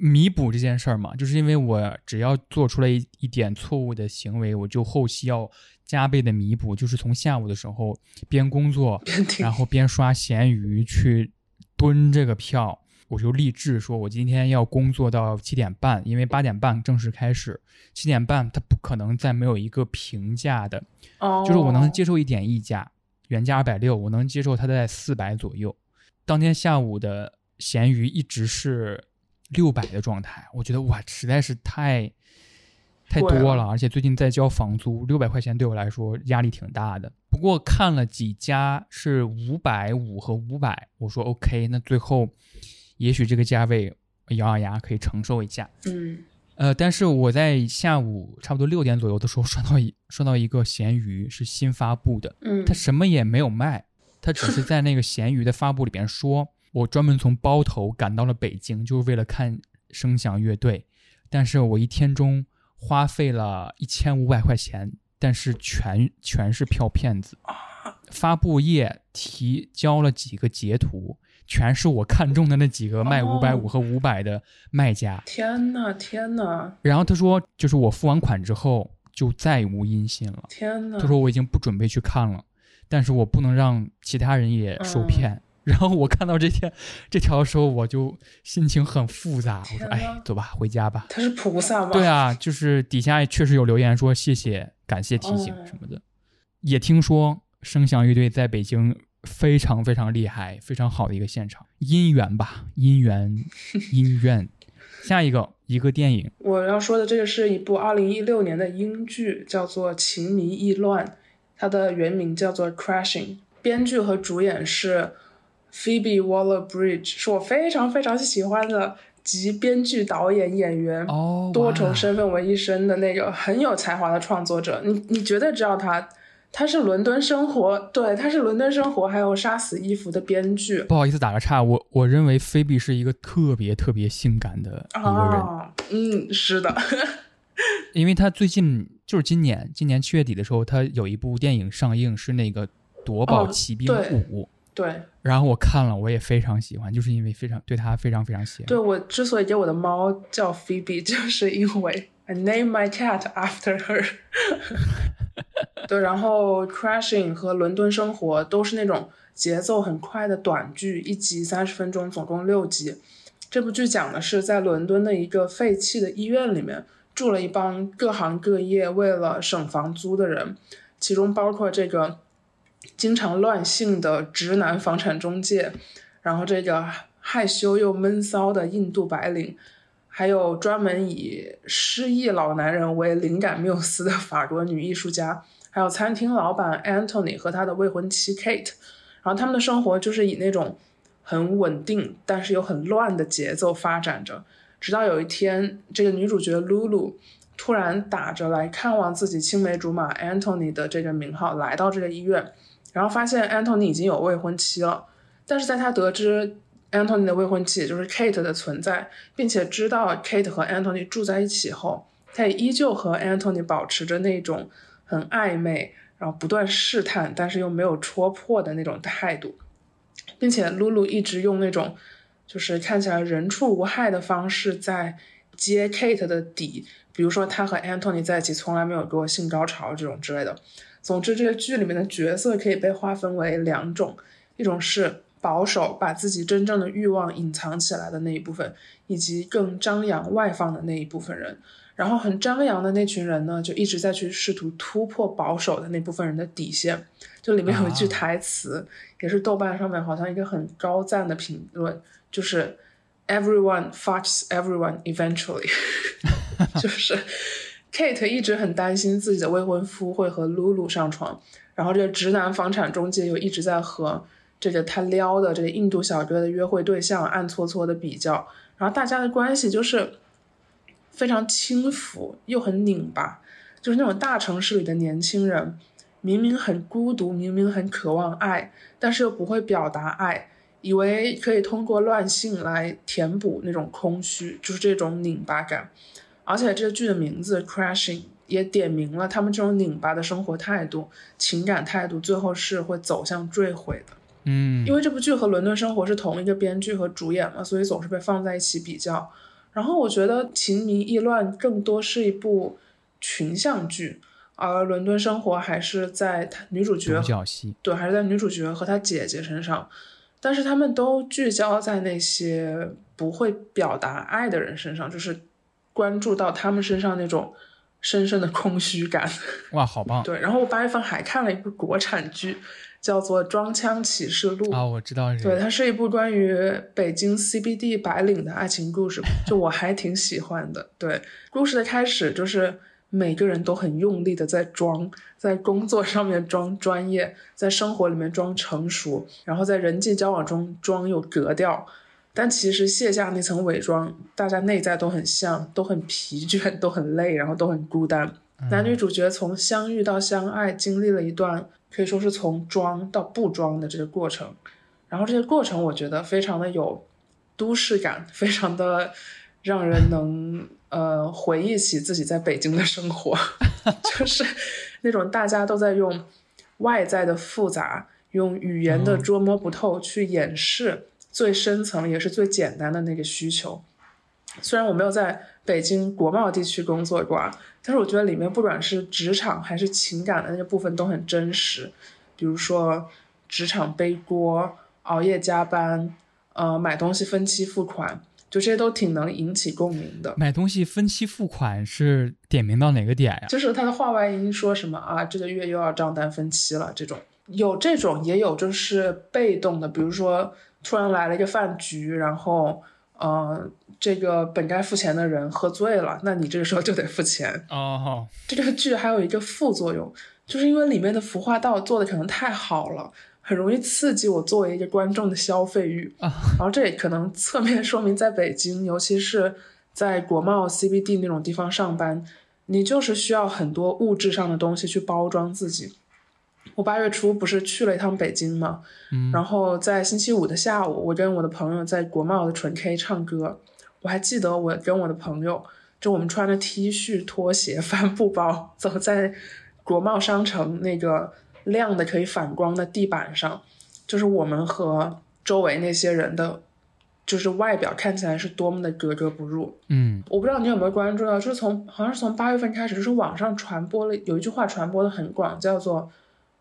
弥补这件事儿嘛，就是因为我只要做出了一一点错误的行为，我就后期要加倍的弥补，就是从下午的时候边工作，然后边刷闲鱼去蹲这个票。我就立志说，我今天要工作到七点半，因为八点半正式开始，七点半它不可能再没有一个平价的，哦，就是我能接受一点溢价，原价二百六，我能接受它在四百左右。当天下午的闲鱼一直是六百的状态，我觉得哇，实在是太太多了，了而且最近在交房租，六百块钱对我来说压力挺大的。不过看了几家是五百五和五百，我说 OK，那最后也许这个价位咬咬牙可以承受一下。嗯呃，但是我在下午差不多六点左右的时候刷到一刷到一个闲鱼是新发布的，嗯，它什么也没有卖，它只是在那个闲鱼的发布里边说，我专门从包头赶到了北京，就是为了看声响乐队，但是我一天中花费了一千五百块钱，但是全全是票骗子。发布页提交了几个截图，全是我看中的那几个卖哦五百五和五百的卖家。天呐，天呐，然后他说，就是我付完款之后就再无音信了。天呐！他说我已经不准备去看了，但是我不能让其他人也受骗。然后我看到这天这条的时候，我就心情很复杂。我说：“天哪哎，走吧，回家吧。他是菩萨”吗？对啊，就是底下确实有留言说谢谢、感谢提醒哦什么的。也听说声响乐队在北京非常非常厉害、非常好的一个现场，姻缘吧，姻缘，姻缘。下一个一个电影，我要说的这个是一部二零一六年的英剧，叫做《情迷意乱》，它的原名叫做《Crashing》，编剧和主演是 Phoebe Waller-Bridge，是我非常非常喜欢的集编剧、导演、演员、哦，多重身份为一身的那个很有才华的创作者。你你绝对知道他，他是《伦敦生活》，对，他是《伦敦生活》还有《杀死伊芙》的编剧。不好意思打个岔，我我认为菲比是一个特别特别性感的一个人，啊，嗯，是的，因为他最近就是今年今年七月底的时候，他有一部电影上映，是那个《夺宝哦奇兵对五》对。然后我看了，我也非常喜欢，就是因为非常对它非常非常喜欢。对我之所以给我的猫叫 Phoebe，就是因为 I name my cat after her。对，然后 Crashing 和伦敦生活都是那种节奏很快的短剧，一集三十分钟，总共六集。这部剧讲的是在伦敦的一个废弃的医院里面住了一帮各行各业为了省房租的人，其中包括这个经常乱性的直男房产中介，然后这个害羞又闷骚的印度白领，还有专门以失忆老男人为灵感缪斯的法国女艺术家，还有餐厅老板 Anthony 和他的未婚妻 Kate，然后他们的生活就是以那种很稳定但是又很乱的节奏发展着，直到有一天，这个女主角 Lulu 突然打着来看望自己青梅竹马 Anthony 的这个名号来到这个医院，然后发现 antony 已经有未婚妻了，但是在他得知 antony 的未婚妻就是 Kate 的存在，并且知道 Kate 和 antony 住在一起后，他也依旧和 antony 保持着那种很暧昧，然后不断试探，但是又没有戳破的那种态度，并且露露一直用那种就是看起来人畜无害的方式在揭 Kate 的底，比如说他和 antony 在一起从来没有过性高潮这种之类的。总之，这个剧里面的角色可以被划分为两种，一种是保守，把自己真正的欲望隐藏起来的那一部分，以及更张扬外放的那一部分人。然后很张扬的那群人呢，就一直在去试图突破保守的那部分人的底线。就里面有一句啊台词，也是豆瓣上面好像一个很高赞的评论，就是 “Everyone fucks everyone eventually”，就是 Kate 一直很担心自己的未婚夫会和露露上床，然后这个直男房产中介又一直在和这个他撩的这个印度小哥的约会对象暗搓搓的比较，然后大家的关系就是非常轻浮又很拧巴，就是那种大城市里的年轻人，明明很孤独，明明很渴望爱，但是又不会表达爱，以为可以通过乱性来填补那种空虚，就是这种拧巴感。而且这个剧的名字《Crashing》也点明了他们这种拧巴的生活态度、情感态度，最后是会走向坠毁的。嗯，因为这部剧和《伦敦生活》是同一个编剧和主演嘛，所以总是被放在一起比较。然后我觉得《情迷意乱》更多是一部群像剧，而《伦敦生活》还是在她女主角对，还是在女主角和她姐姐身上，但是他们都聚焦在那些不会表达爱的人身上，就是关注到他们身上那种深深的空虚感。哇，好棒对，然后我八月份还看了一部国产剧，叫做《装腔启示录》。啊！我知道是对，它是一部关于北京 CBD 白领的爱情故事，就我还挺喜欢的。对，故事的开始就是每个人都很用力的在装，在工作上面装专业，在生活里面装成熟，然后在人际交往中装有格调。但其实卸下那层伪装，大家内在都很像，都很疲倦，都很累，然后都很孤单。男女主角从相遇到相爱，经历了一段可以说是从装到不装的这个过程。然后这个过程我觉得非常的有都市感，非常的让人能呃回忆起自己在北京的生活，就是那种大家都在用外在的复杂，用语言的捉摸不透去掩饰最深层也是最简单的那个需求。虽然我没有在北京国贸地区工作过啊，但是我觉得里面不管是职场还是情感的那个部分都很真实，比如说职场背锅、熬夜加班。呃，买东西分期付款，就这些都挺能引起共鸣的。买东西分期付款是点名到哪个点呀？就是他的话外音说什么啊，这个月又要账单分期了，这种有这种，也有就是被动的，比如说突然来了一个饭局，然后呃，这个本该付钱的人喝醉了，那你这个时候就得付钱。哦，这个剧还有一个副作用，就是因为里面的服化道做的可能太好了。很容易刺激我作为一个观众的消费欲啊，然后这也可能侧面说明，在北京，尤其是在国贸 CBD 那种地方上班，你就是需要很多物质上的东西去包装自己。我八月初不是去了一趟北京嘛，嗯，然后在星期五的下午，我跟我的朋友在国贸的纯 K 唱歌，我还记得我跟我的朋友，就我们穿着 T 恤、拖鞋、帆布包，走在国贸商城那个。亮的可以反光的地板上，就是我们和周围那些人的，就是外表看起来是多么的格格不入。嗯，我不知道你有没有关注到，就是从好像是从八月份开始，就是网上传播了有一句话传播的很广，叫做“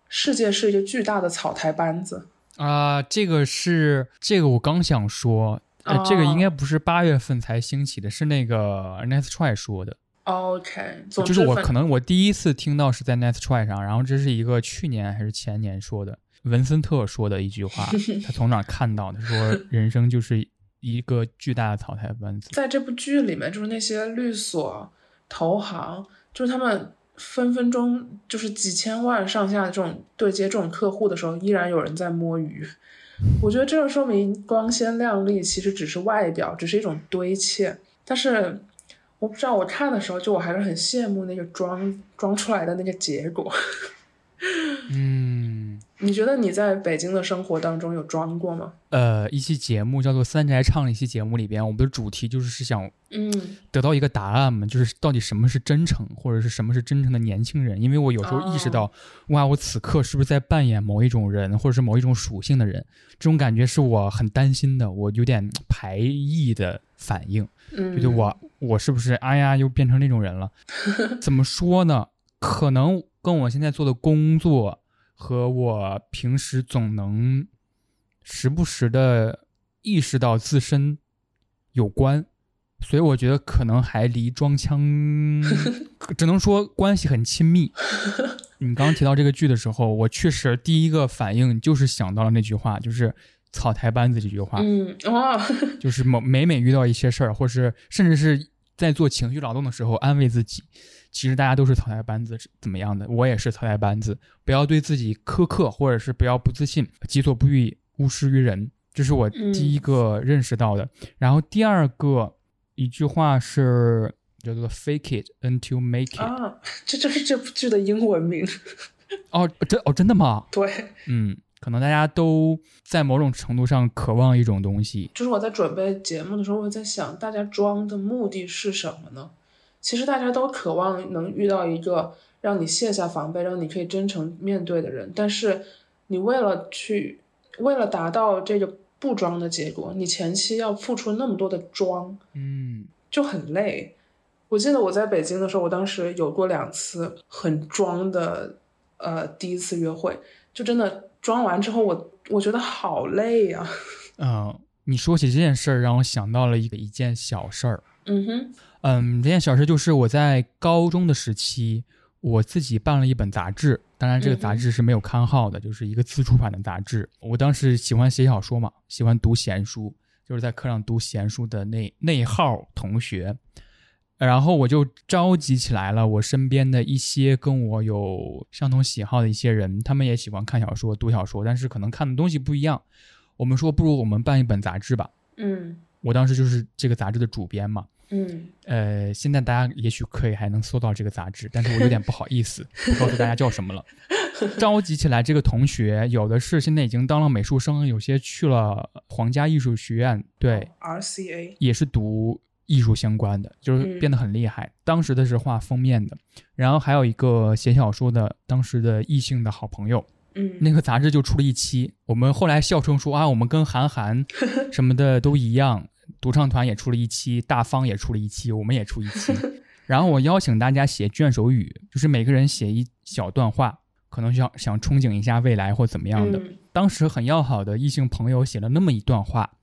世界是一个巨大的草台班子”。啊，这个是这个我刚想说，呃，这个应该不是八月份才兴起的，是那个 n e t Try 说的。OK，就是我可能我第一次听到是在 Net Try 上，然后这是一个去年还是前年说的文森特说的一句话，他从哪看到的？说人生就是一个巨大的草台班子。在这部剧里面，就是那些律所、投行，就是他们分分钟就是几千万上下这种对接这种客户的时候，依然有人在摸鱼。我觉得这就说明光鲜亮丽其实只是外表，只是一种堆砌，但是。我不知道，我看的时候就我还是很羡慕那个装装出来的那个结果。嗯，你觉得你在北京的生活当中有装过吗？呃，一期节目叫做《三宅唱》的一期节目里边，我们的主题就是是想嗯得到一个答案嘛，就是到底什么是真诚，或者是什么是真诚的年轻人？因为我有时候意识到，哇，我此刻是不是在扮演某一种人，或者是某一种属性的人？这种感觉是我很担心的，我有点排异的反应。觉得我我是不是哎呀又变成那种人了？怎么说呢？可能跟我现在做的工作和我平时总能时不时的意识到自身有关，所以我觉得可能还离装腔，只能说关系很亲密。你刚刚提到这个剧的时候，我确实第一个反应就是想到了那句话，就是。草台班子这句话，嗯，哦，就是每每每遇到一些事儿，或是甚至是在做情绪劳动的时候，安慰自己，其实大家都是草台班子，怎么样的？我也是草台班子，不要对自己苛刻，或者是不要不自信，己所不欲，勿施于人，这是我第一个认识到的。然后第二个一句话是叫做 “fake it until make it”，啊，这就是这部剧的英文名。哦，真哦，真的吗？对，嗯。可能大家都在某种程度上渴望一种东西。就是我在准备节目的时候，我在想，大家装的目的是什么呢？其实大家都渴望能遇到一个让你卸下防备，让你可以真诚面对的人。但是你为了去，为了达到这个不装的结果，你前期要付出那么多的装，嗯，就很累。我记得我在北京的时候，我当时有过两次很装的，呃，第一次约会，就真的。装完之后，我我觉得好累呀。嗯，你说起这件事儿，让我想到了一个一件小事儿。嗯哼，嗯，这件小事就是我在高中的时期，我自己办了一本杂志，当然这个杂志是没有刊号的，就是一个自出版的杂志。我当时喜欢写小说嘛，喜欢读闲书，就是在课上读闲书的那那号同学。然后我就召集起来了我身边的一些跟我有相同喜好的一些人，他们也喜欢看小说、读小说，但是可能看的东西不一样。我们说，不如我们办一本杂志吧。嗯，我当时就是这个杂志的主编嘛。嗯，呃，现在大家也许可以还能搜到这个杂志，但是我有点不好意思 告诉大家叫什么了。召集起来这个同学，有的是现在已经当了美术生，有些去了皇家艺术学院，对，RCA 也是读。艺术相关的，就是嗯变得很厉害。当时的是画封面的，然后还有一个写小说的，当时的异性的好朋友，嗯，那个杂志就出了一期。我们后来笑称说啊，我们跟韩寒 什么的都一样，独唱团也出了一期，大方也出了一期，我们也出一期。然后我邀请大家写卷首语，就是每个人写一小段话，可能想想憧憬一下未来或怎么样的。嗯当时很要好的异性朋友写了那么一段话，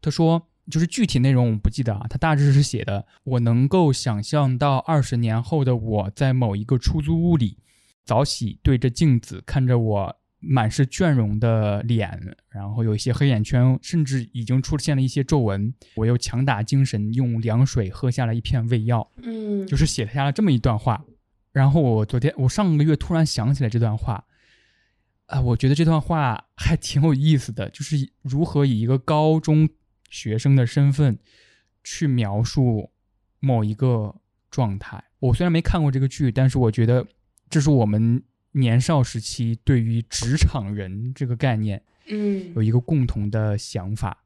他说，就是具体内容我不记得啊，他大致是写的：我能够想象到二十年后的我在某一个出租屋里，早起对着镜子看着我满是倦容的脸，然后有一些黑眼圈，甚至已经出现了一些皱纹。我又强打精神，用凉水喝下了一片胃药，嗯，就是写下了这么一段话。然后我昨天，我上个月突然想起来这段话，啊、我觉得这段话还挺有意思的，就是如何以一个高中学生的身份去描述某一个状态。我虽然没看过这个剧，但是我觉得这是我们年少时期对于职场人这个概念嗯有一个共同的想法。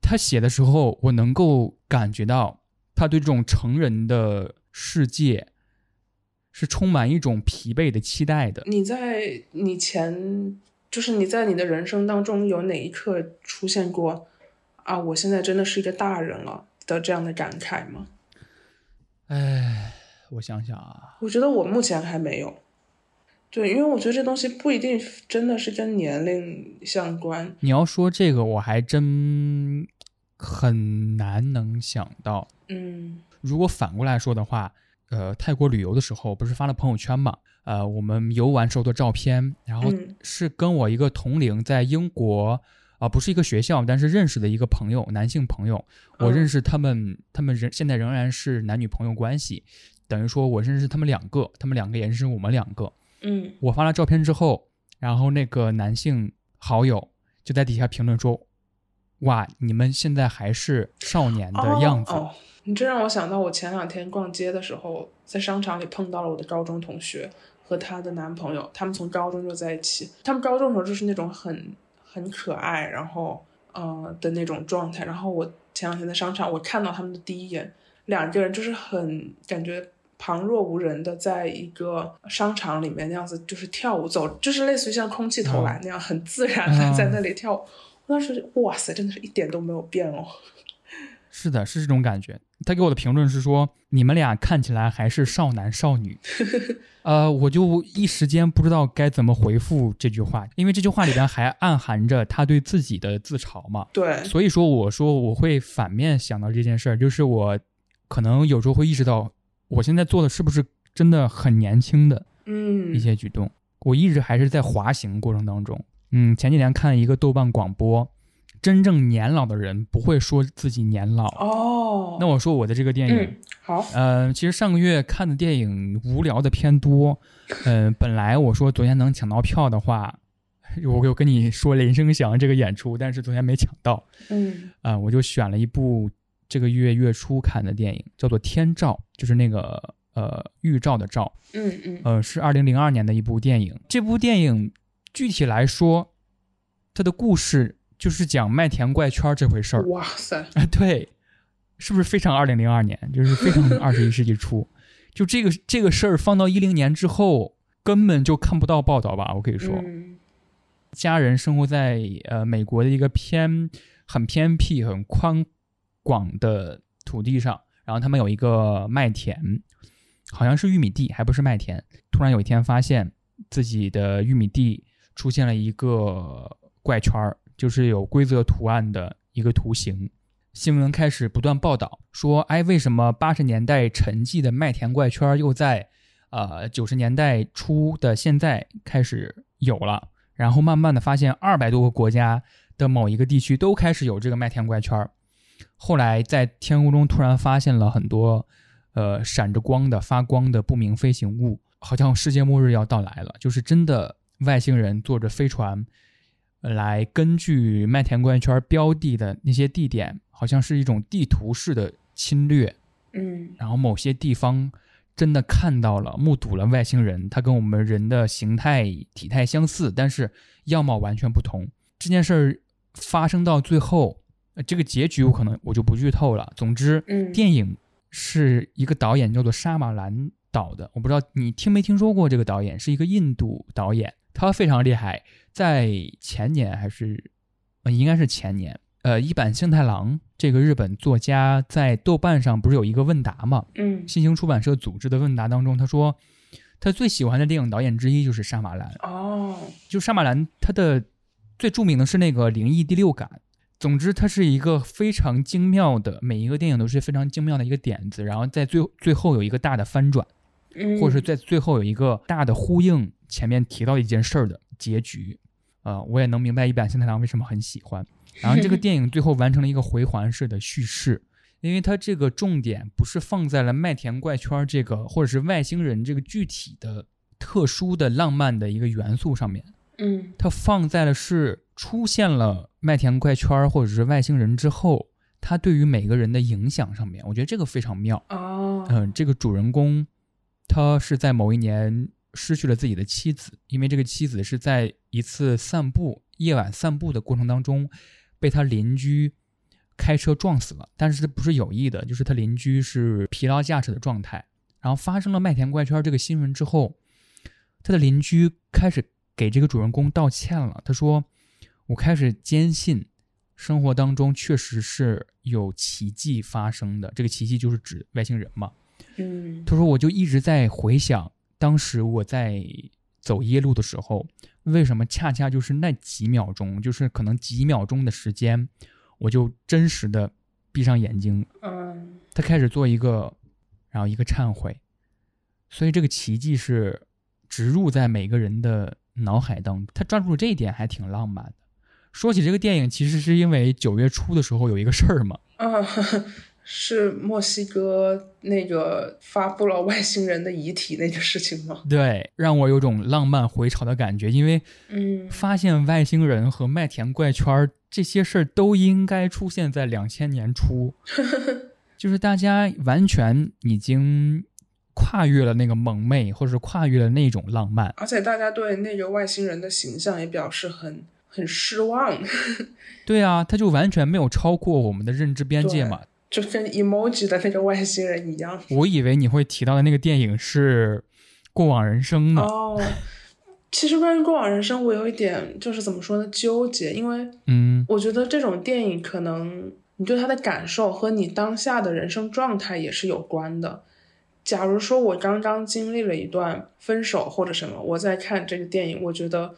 他写的时候，我能够感觉到他对这种成人的世界是充满一种疲惫的期待的。你在你前，就是你在你的人生当中有哪一刻出现过啊，我现在真的是一个大人了的这样的感慨吗？哎，我想想啊，我觉得我目前还没有。对，因为我觉得这东西不一定真的是跟年龄相关。你要说这个，我还真很难能想到。嗯如果反过来说的话，呃，泰国旅游的时候不是发了朋友圈嘛？呃，我们游玩时候的照片，然后嗯是跟我一个同龄在英国啊、不是一个学校，但是认识的一个朋友，男性朋友，我嗯认识他们，他们人现在仍然是男女朋友关系，等于说我认识他们两个，他们两个也认识我们两个。嗯我发了照片之后，然后那个男性好友就在底下评论说：“哇，你们现在还是少年的样子。哦哦，你这让我想到我前两天逛街的时候，在商场里碰到了我的高中同学和她的男朋友，他们从高中就在一起。他们高中的时候就是那种很很可爱，然后呃的那种状态。然后我前两天在商场，我看到他们的第一眼，两个人就是很感觉。旁若无人的，在一个商场里面那样子，就是跳舞走，就是类似于像空气投篮那样，很自然的嗯在那里跳舞。我当时哇塞，真的是一点都没有变哦。是的，是这种感觉。他给我的评论是说：“你们俩看起来还是少男少女。”呃，我就一时间不知道该怎么回复这句话，因为这句话里边还暗含着他对自己的自嘲嘛。对，所以说，我说我会反面想到这件事儿，就是我可能有时候会意识到，我现在做的是不是真的很年轻的嗯一些举动。我一直还是在滑行过程当中。嗯，前几天看一个豆瓣广播，真正年老的人不会说自己年老。哦，那我说我的这个电影，嗯好，呃，其实上个月看的电影无聊的偏多。呃，本来我说昨天能抢到票的话，我有跟你说林声祥这个演出，但是昨天没抢到。嗯啊、我就选了一部这个月月初看的电影，叫做《天照》，就是那个呃预兆的兆，嗯嗯呃，是二零零二年的一部电影。这部电影具体来说，它的故事就是讲麦田怪圈这回事儿。哇塞，啊，对，是不是非常二零零二年？就是非常二十一世纪初。就这个这个事儿放到一零年之后，根本就看不到报道吧？我可以说，嗯家人生活在呃美国的一个偏很偏僻、很宽广的土地上，然后他们有一个麦田，好像是玉米地，还不是麦田。突然有一天发现自己的玉米地出现了一个怪圈儿，就是有规则图案的一个图形。新闻开始不断报道说，哎，为什么八十年代沉寂的麦田怪圈又在呃九十年代初的现在开始有了？然后慢慢的发现，二百多个国家的某一个地区都开始有这个麦田怪圈。后来在天空中突然发现了很多，呃，闪着光的、发光的不明飞行物，好像世界末日要到来了。就是真的外星人坐着飞船，来根据麦田怪圈标的的那些地点，好像是一种地图式的侵略。嗯然后某些地方真的看到了、目睹了外星人，他跟我们人的形态、体态相似，但是样貌完全不同。这件事儿发生到最后，呃这个结局我可能我就不剧透了。总之，嗯，电影是一个导演叫做沙马兰导的，我不知道你听没听说过这个导演，是一个印度导演，他非常厉害，在前年还是呃应该是前年，呃，一坂幸太郎这个日本作家在豆瓣上不是有一个问答吗？嗯新兴出版社组织的问答当中，他说他最喜欢的电影导演之一就是沙马兰，哦，就沙马兰他的最著名的是那个《灵异第六感》。总之，它是一个非常精妙的，每一个电影都是非常精妙的一个点子，然后在最最后有一个大的翻转，嗯，或者是在最后有一个大的呼应前面提到一件事儿的结局。呃，我也能明白一坂幸太郎为什么很喜欢。然后这个 电影最后完成了一个回环式的叙事，因为它这个重点不是放在了麦田怪圈这个或者是外星人这个具体的特殊的浪漫的一个元素上面，嗯它放在了是出现了麦田怪圈或者是外星人之后，它对于每个人的影响上面，我觉得这个非常妙。哦，嗯，这个主人公他是在某一年失去了自己的妻子，因为这个妻子是在一次散步夜晚散步的过程当中被他邻居开车撞死了，但是这不是有意的，就是他邻居是疲劳驾驶的状态。然后发生了麦田怪圈这个新闻之后，他的邻居开始给这个主人公道歉了。他说：“我开始坚信生活当中确实是有奇迹发生的，这个奇迹就是指外星人嘛。”嗯他说：“我就一直在回想，当时我在走夜路的时候，为什么恰恰就是那几秒钟，就是可能几秒钟的时间，我就真实的闭上眼睛。嗯他开始做一个，然后一个忏悔。所以这个奇迹是植入在每个人的脑海当中。他抓住了这一点，还挺浪漫的。说起这个电影，其实是因为九月初的时候有一个事儿嘛，啊，是墨西哥那个发布了外星人的遗体那个事情吗？对，让我有种浪漫回潮的感觉，因为。嗯发现外星人和麦田怪圈这些事儿都应该出现在两千年初，就是大家完全已经跨越了那个萌妹，或者是跨越了那种浪漫。而且大家对那个外星人的形象也表示很很失望，对啊，他就完全没有超过我们的认知边界嘛。就跟 emoji 的那个外星人一样。我以为你会提到的那个电影是《过往人生》呢。哦，其实关于过往人生，我有一点就是怎么说呢，纠结，因为嗯我觉得这种电影可能你对它的感受和你当下的人生状态也是有关的。假如说我刚刚经历了一段分手或者什么，我在看这个电影，我觉得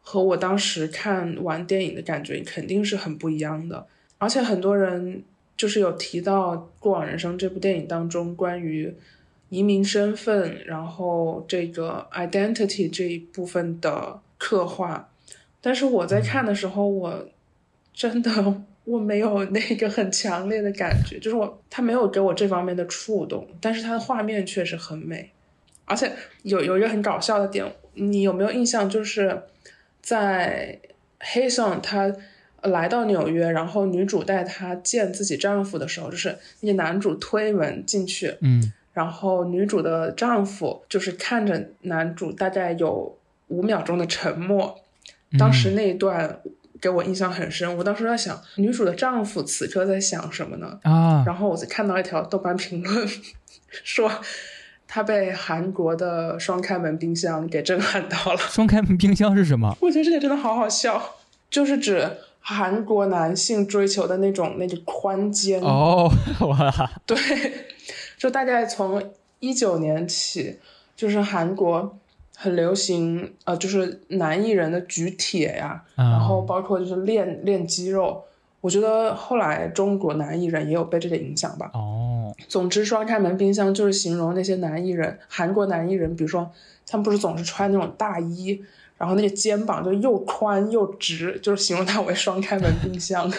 和我当时看完电影的感觉肯定是很不一样的。而且很多人就是有提到《过往人生》这部电影当中关于移民身份，然后这个 identity 这一部分的刻画，但是我在看的时候，我真的我没有那个很强烈的感觉，就是我他没有给我这方面的触动，但是他的画面确实很美，而且有有一个很搞笑的点，你有没有印象？就是在黑上他来到纽约，然后女主带她见自己丈夫的时候，就是那个男主推门进去，嗯然后女主的丈夫就是看着男主，大概有五秒钟的沉默。当时那一段给我印象很深，我当时在想，女主的丈夫此刻在想什么呢？啊，然后我就看到一条豆瓣评论，说他被韩国的双开门冰箱给震撼到了。双开门冰箱是什么？我觉得这个真的好好笑，就是指韩国男性追求的那种那个宽肩。哦，哇，对，就大概从一九年起，就是韩国很流行，呃，就是男艺人的举铁呀，啊然后包括就是练练肌肉。我觉得后来中国男艺人也有被这个影响吧。哦，总之，双开门冰箱就是形容那些男艺人，韩国男艺人，比如说他们不是总是穿那种大衣，然后那个肩膀就又宽又直，就是形容他为双开门冰箱。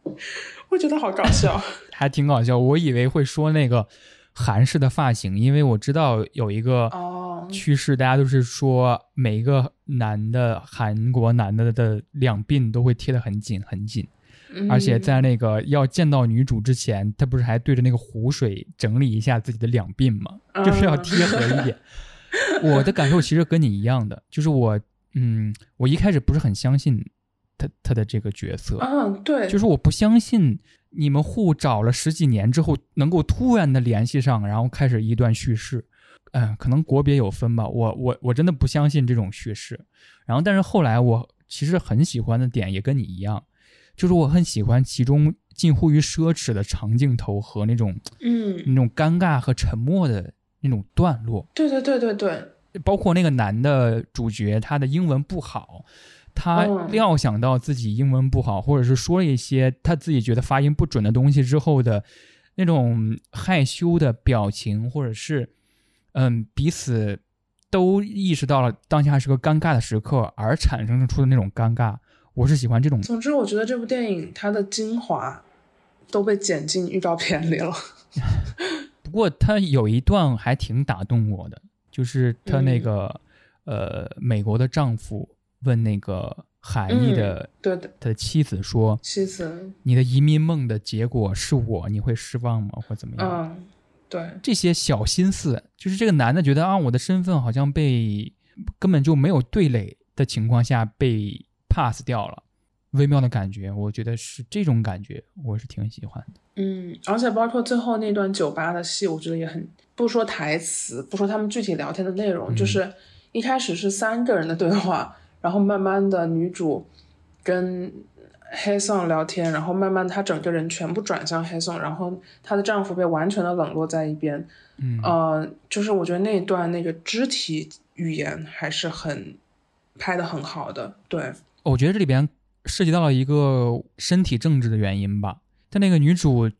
我觉得好搞笑。还挺搞笑。我以为会说那个韩式的发型，因为我知道有一个哦，趋势，大家都是说每一个男的韩国男的的两鬓都会贴得很紧很紧，而且嗯在那个要见到女主之前，他不是还对着那个湖水整理一下自己的两鬓吗？就是要嗯贴合一点。我的感受其实跟你一样的，就是我，嗯，我一开始不是很相信他他的这个角色。嗯，对，就是我不相信你们互找了十几年之后能够突然的联系上，然后开始一段叙事。嗯，可能国别有分吧，我我我真的不相信这种叙事。然后，但是后来我其实很喜欢的点也跟你一样，就是我很喜欢其中近乎于奢侈的长镜头和那种嗯，那种尴尬和沉默的那种段落。对对对对对，包括那个男的主角，他的英文不好，他嗯料想到自己英文不好，或者是说了一些他自己觉得发音不准的东西之后的那种害羞的表情，或者是嗯彼此都意识到了当下是个尴尬的时刻而产生出的那种尴尬，我是喜欢这种。总之，我觉得这部电影它的精华都被剪进预告片里了。不过他有一段还挺打动我的，就是他那嗯。个、呃美国的丈夫问那个海裔的、对的，他的妻子说妻子，：“你的移民梦的结果是我，你会失望吗？或怎么样？”嗯，对，这些小心思，就是这个男的觉得啊，我的身份好像被根本就没有对垒的情况下被 pass 掉了，微妙的感觉，我觉得是这种感觉，我是挺喜欢的。嗯，而且包括最后那段酒吧的戏，我觉得也很，不说台词，不说他们具体聊天的内容，嗯。就是一开始是三个人的对话，然后慢慢的女主跟黑宋聊天，然后慢慢她整个人全部转向黑宋，然后她的丈夫被完全的冷落在一边，嗯，呃，就是我觉得那一段那个肢体语言还是很拍的很好的，对，我觉得这里边涉及到了一个身体政治的原因吧。但那个女主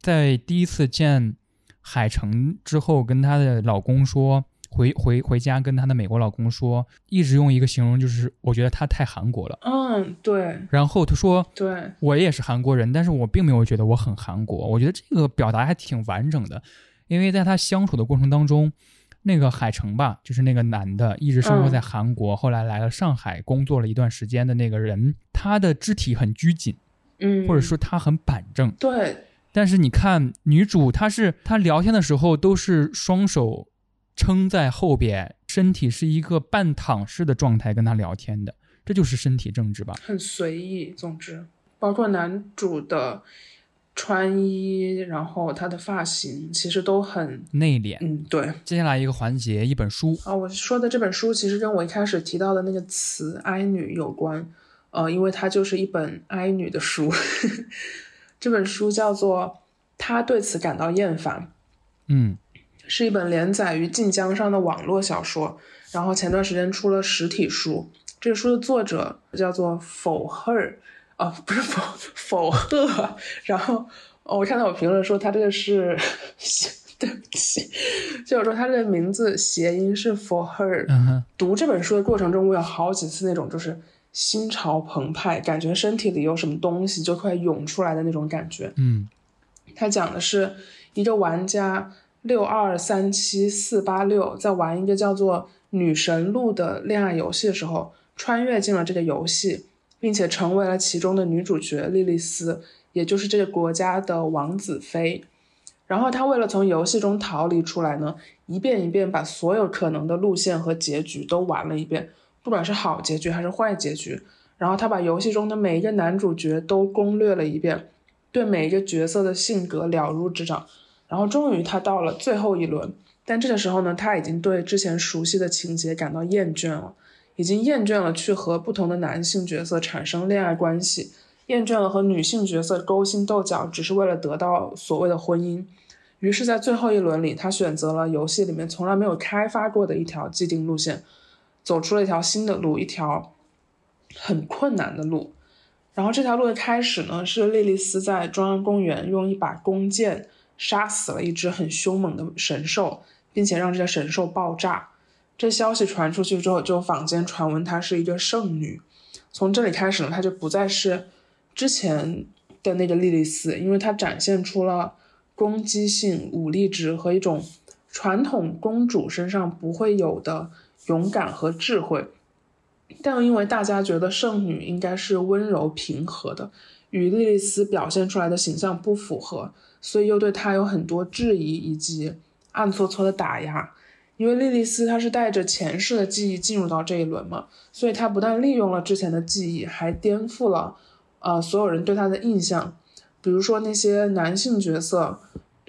在第一次见海城之后，跟她的老公说，回回回家跟她的美国老公说，一直用一个形容，就是我觉得她太韩国了。嗯，对然后她说，对，我也是韩国人，但是我并没有觉得我很韩国。我觉得这个表达还挺完整的，因为在她相处的过程当中，那个海城吧，就是那个男的，一直生活在嗯韩国，后来来了上海工作了一段时间的那个人，他的肢体很拘谨，嗯，或者说他很板正。对，但是你看女主，她是她聊天的时候都是双手撑在后边，身体是一个半躺式的状态跟他聊天的，这就是身体政治吧。很随意。总之，包括男主的穿衣，然后他的发型，其实都很，内敛。嗯，对。接下来一个环节，一本书，啊，我说的这本书其实跟我一开始提到的那个词“哀女”有关，呃，因为它就是一本哀女的书。这本书叫做《他对此感到厌烦》，嗯是一本连载于晋江上的网络小说，然后前段时间出了实体书。这个书的作者叫做否赫，哦，不是否否赫。然后、哦我看到有评论说他这个是，对不起，就是说他这个名字谐音是 for her。嗯，读这本书的过程中，我有好几次那种就是心潮澎湃，感觉身体里有什么东西就快涌出来的那种感觉。嗯他讲的是一个玩家六二三七四八六在玩一个叫做《女神路》的恋爱游戏的时候，穿越进了这个游戏，并且成为了其中的女主角莉莉丝，也就是这个国家的王子妃。然后他为了从游戏中逃离出来呢，一遍一遍把所有可能的路线和结局都玩了一遍，不管是好结局还是坏结局。然后他把游戏中的每一个男主角都攻略了一遍，对每一个角色的性格了如指掌。然后终于他到了最后一轮，但这个时候呢，他已经对之前熟悉的情节感到厌倦了，已经厌倦了去和不同的男性角色产生恋爱关系，厌倦了和女性角色勾心斗角，只是为了得到所谓的婚姻。于是，在最后一轮里，他选择了游戏里面从来没有开发过的一条既定路线，走出了一条新的路，一条很困难的路。然后这条路的开始呢，是莉莉丝在中央公园用一把弓箭杀死了一只很凶猛的神兽，并且让这个神兽爆炸。这消息传出去之后，就坊间传闻她是一个圣女。从这里开始呢，她就不再是之前的那个莉莉丝，因为她展现出了攻击性、武力值和一种传统公主身上不会有的勇敢和智慧。但又因为大家觉得圣女应该是温柔平和的，与莉莉丝表现出来的形象不符合，所以又对她有很多质疑以及暗搓搓的打压。因为莉莉丝她是带着前世的记忆进入到这一轮嘛，所以她不但利用了之前的记忆，还颠覆了呃所有人对她的印象。比如说那些男性角色，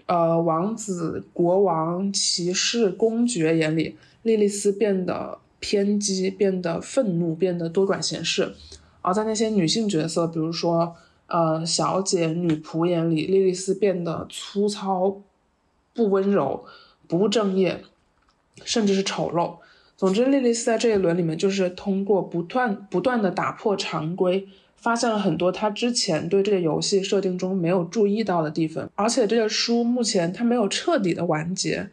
呃，王子、国王、骑士、公爵眼里，莉莉丝变得偏激，变得愤怒，变得多管闲事；而在那些女性角色，比如说呃小姐、女仆眼里，莉莉丝变得粗糙、不温柔、不务正业。甚至是丑陋。总之，莉莉丝在这一轮里面，就是通过不断不断的打破常规，发现了很多她之前对这个游戏设定中没有注意到的地方。而且，这个书目前它没有彻底的完结，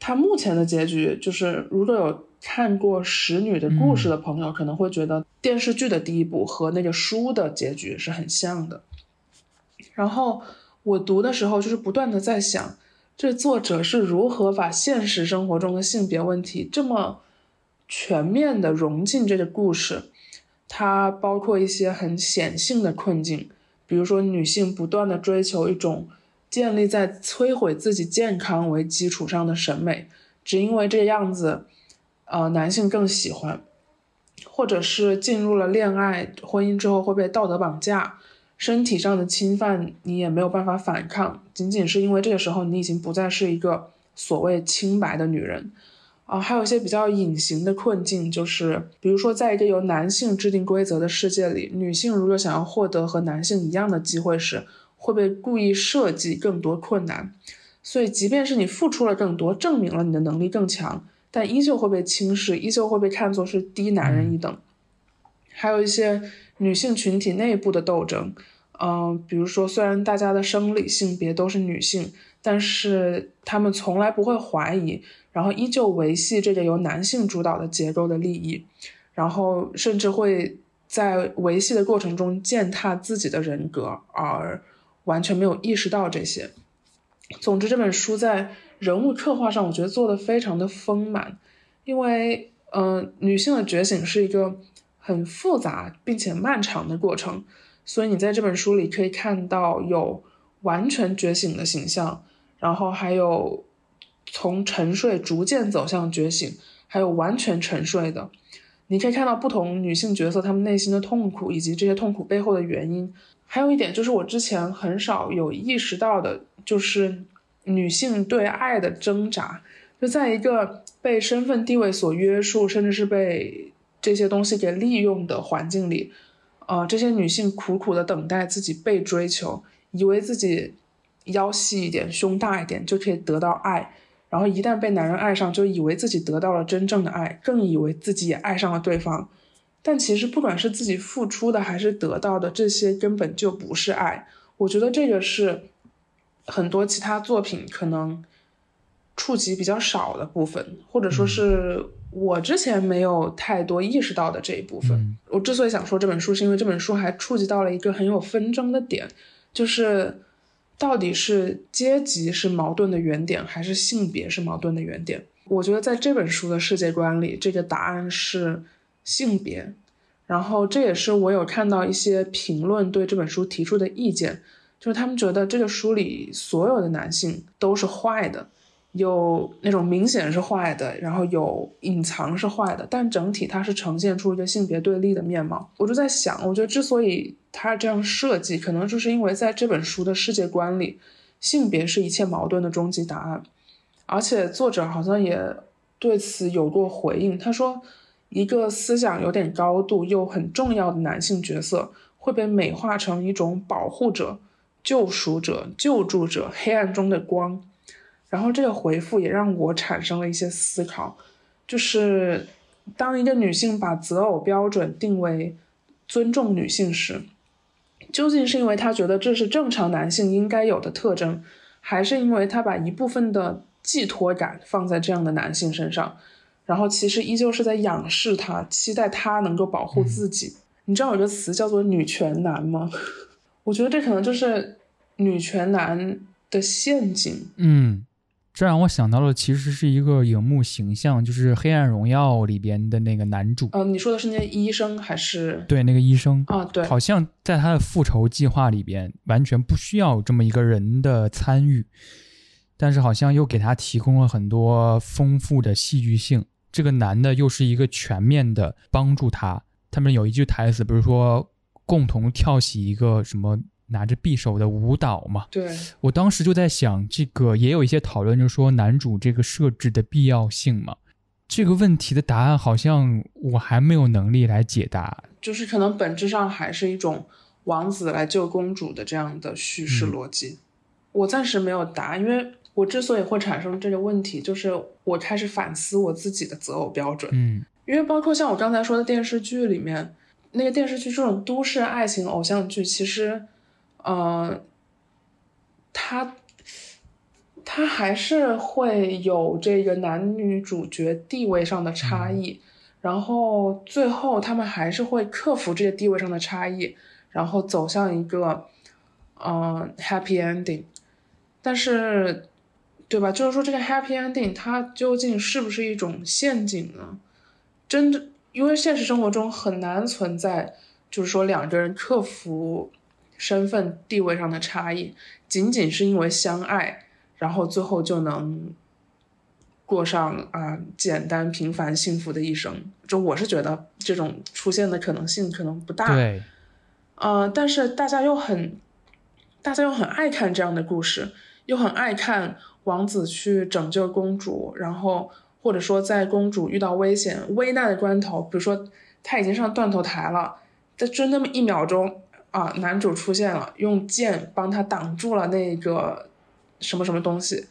它目前的结局就是，如果有看过《使女的故事》的朋友，可能会觉得电视剧的第一部和那个书的结局是很像的。然后我读的时候，就是不断的在想。这作者是如何把现实生活中的性别问题这么全面的融进这个故事？它包括一些很显性的困境，比如说女性不断的追求一种建立在摧毁自己健康为基础上的审美，只因为这样子，呃，男性更喜欢，或者是进入了恋爱婚姻之后会被道德绑架。身体上的侵犯你也没有办法反抗，仅仅是因为这个时候你已经不再是一个所谓清白的女人啊。还有一些比较隐形的困境，就是比如说，在一个由男性制定规则的世界里，女性如果想要获得和男性一样的机会时，会被故意设计更多困难。所以，即便是你付出了更多，证明了你的能力更强，但依旧会被轻视，依旧会被看作是低男人一等。还有一些。女性群体内部的斗争，嗯，比如说，虽然大家的生理性别都是女性，但是他们从来不会怀疑，然后依旧维系这个由男性主导的结构的利益，然后甚至会在维系的过程中践踏自己的人格，而完全没有意识到这些。总之，这本书在人物刻画上，我觉得做的非常的丰满，因为，嗯，女性的觉醒是一个。很复杂并且漫长的过程，所以你在这本书里可以看到有完全觉醒的形象，然后还有从沉睡逐渐走向觉醒，还有完全沉睡的。你可以看到不同女性角色她们内心的痛苦以及这些痛苦背后的原因。还有一点就是我之前很少有意识到的，就是女性对爱的挣扎，就在一个被身份地位所约束，甚至是被。这些东西给利用的环境里，呃，这些女性苦苦的等待自己被追求，以为自己腰细一点、胸大一点就可以得到爱，然后一旦被男人爱上，就以为自己得到了真正的爱，更以为自己也爱上了对方。但其实，不管是自己付出的还是得到的，这些根本就不是爱。我觉得这个是很多其他作品可能触及比较少的部分，或者说是。我之前没有太多意识到的这一部分。我之所以想说这本书，是因为这本书还触及到了一个很有纷争的点，就是到底是阶级是矛盾的原点，还是性别是矛盾的原点？我觉得在这本书的世界观里，这个答案是性别。然后这也是我有看到一些评论对这本书提出的意见，就是他们觉得这个书里所有的男性都是坏的。有那种明显是坏的，然后有隐藏是坏的，但整体它是呈现出一个性别对立的面貌。我就在想，我觉得之所以它这样设计，可能就是因为在这本书的世界观里，性别是一切矛盾的终极答案。而且作者好像也对此有过回应，他说，一个思想有点高度又很重要的男性角色会被美化成一种保护者、救赎者、救助者、黑暗中的光。然后这个回复也让我产生了一些思考，就是当一个女性把择偶标准定为尊重女性时，究竟是因为她觉得这是正常男性应该有的特征，还是因为她把一部分的寄托感放在这样的男性身上，然后其实依旧是在仰视他，期待他能够保护自己？你知道有个词叫做“女权男”吗？我觉得这可能就是女权男的陷阱。嗯。这让我想到了，其实是一个荧幕形象，就是《黑暗荣耀》里边的那个男主。嗯，你说的是那医生还是？对，那个医生啊，对，好像在他的复仇计划里边，完全不需要这么一个人的参与，但是好像又给他提供了很多丰富的戏剧性。这个男的又是一个全面的帮助他。他们有一句台词，比如说共同跳起一个什么拿着匕首的舞蹈嘛。对，我当时就在想，这个也有一些讨论，就是说男主这个设置的必要性嘛。这个问题的答案好像我还没有能力来解答。就是可能本质上还是一种王子来救公主的这样的叙事嗯逻辑。我暂时没有答，因为我之所以会产生这个问题，就是我开始反思我自己的择偶标准。嗯因为包括像我刚才说的电视剧里面，那个电视剧这种都市爱情偶像剧，其实，呃，他他还是会有这个男女主角地位上的差异，然后最后他们还是会克服这些地位上的差异，然后走向一个，嗯、happy ending。但是，对吧？就是说这个 happy ending 它究竟是不是一种陷阱呢？真的，因为现实生活中很难存在，就是说两个人克服身份地位上的差异，仅仅是因为相爱，然后最后就能过上啊、简单平凡幸福的一生。就我是觉得这种出现的可能性可能不大。对，呃，但是大家又很，大家又很爱看这样的故事，又很爱看王子去拯救公主，然后或者说在公主遇到危险、危难的关头，比如说他已经上断头台了，在就那么一秒钟啊，男主出现了，用剑帮他挡住了那个什么什么东西，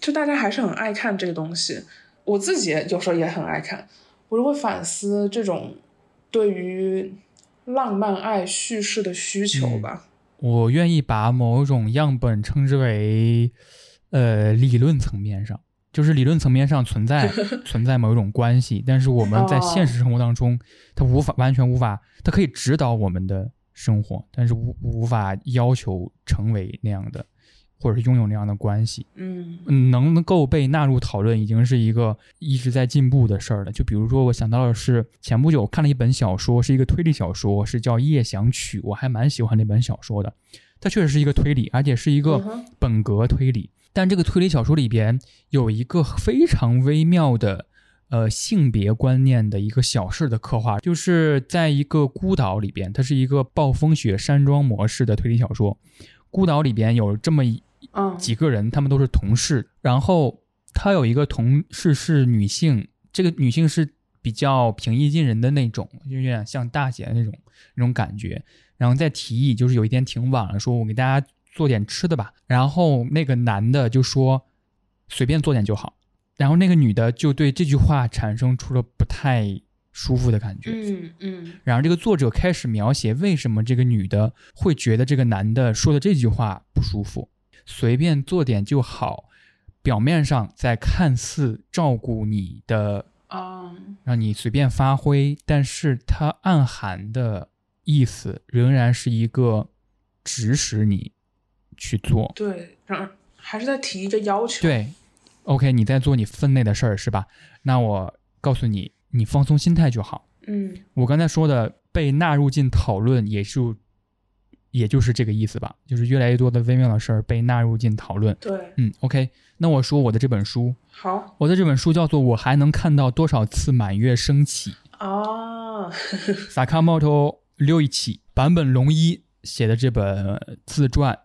就大家还是很爱看这个东西。我自己有时候也很爱看，我就会反思这种对于浪漫爱叙事的需求吧。我愿意把某种样本称之为，呃，理论层面上，就是理论层面上存在 存在某一种关系，但是我们在现实生活当中，它无法完全无法，它可以指导我们的生活，但是无无法要求成为那样的，或者是拥有那样的关系。嗯嗯，能够被纳入讨论，已经是一个一直在进步的事儿了。就比如说，我想到的是前不久我看了一本小说，是一个推理小说，是叫《夜想曲》，我还蛮喜欢那本小说的。它确实是一个推理，而且是一个本格推理。但这个推理小说里边有一个非常微妙的。呃，性别观念的一个小事的刻画，就是在一个孤岛里边，它是一个暴风雪山庄模式的推理小说。孤岛里边有这么几个人，他们都是同事。然后他有一个同事是女性，这个女性是比较平易近人的那种，就有点像大姐的那种那种感觉。然后再提议，就是有一天挺晚了，说我给大家做点吃的吧。然后那个男的就说随便做点就好。然后那个女的就对这句话产生出了不太舒服的感觉。嗯嗯然后这个作者开始描写为什么这个女的会觉得这个男的说的这句话不舒服，随便做点就好，表面上在看似照顾你的，啊让你随便发挥，但是它暗含的意思仍然是一个指使你去做。对，然后还是在提一个要求。对，OK，你在做你分内的事儿是吧？那我告诉你，你放松心态就好。嗯我刚才说的被纳入进讨论，也就也就是这个意思吧，就是越来越多的微妙的事儿被纳入进讨论。对，嗯，OK，那我说我的这本书，好我的这本书叫做《我还能看到多少次满月升起》啊，，Sakamoto 六一起坂本龙一写的这本自传，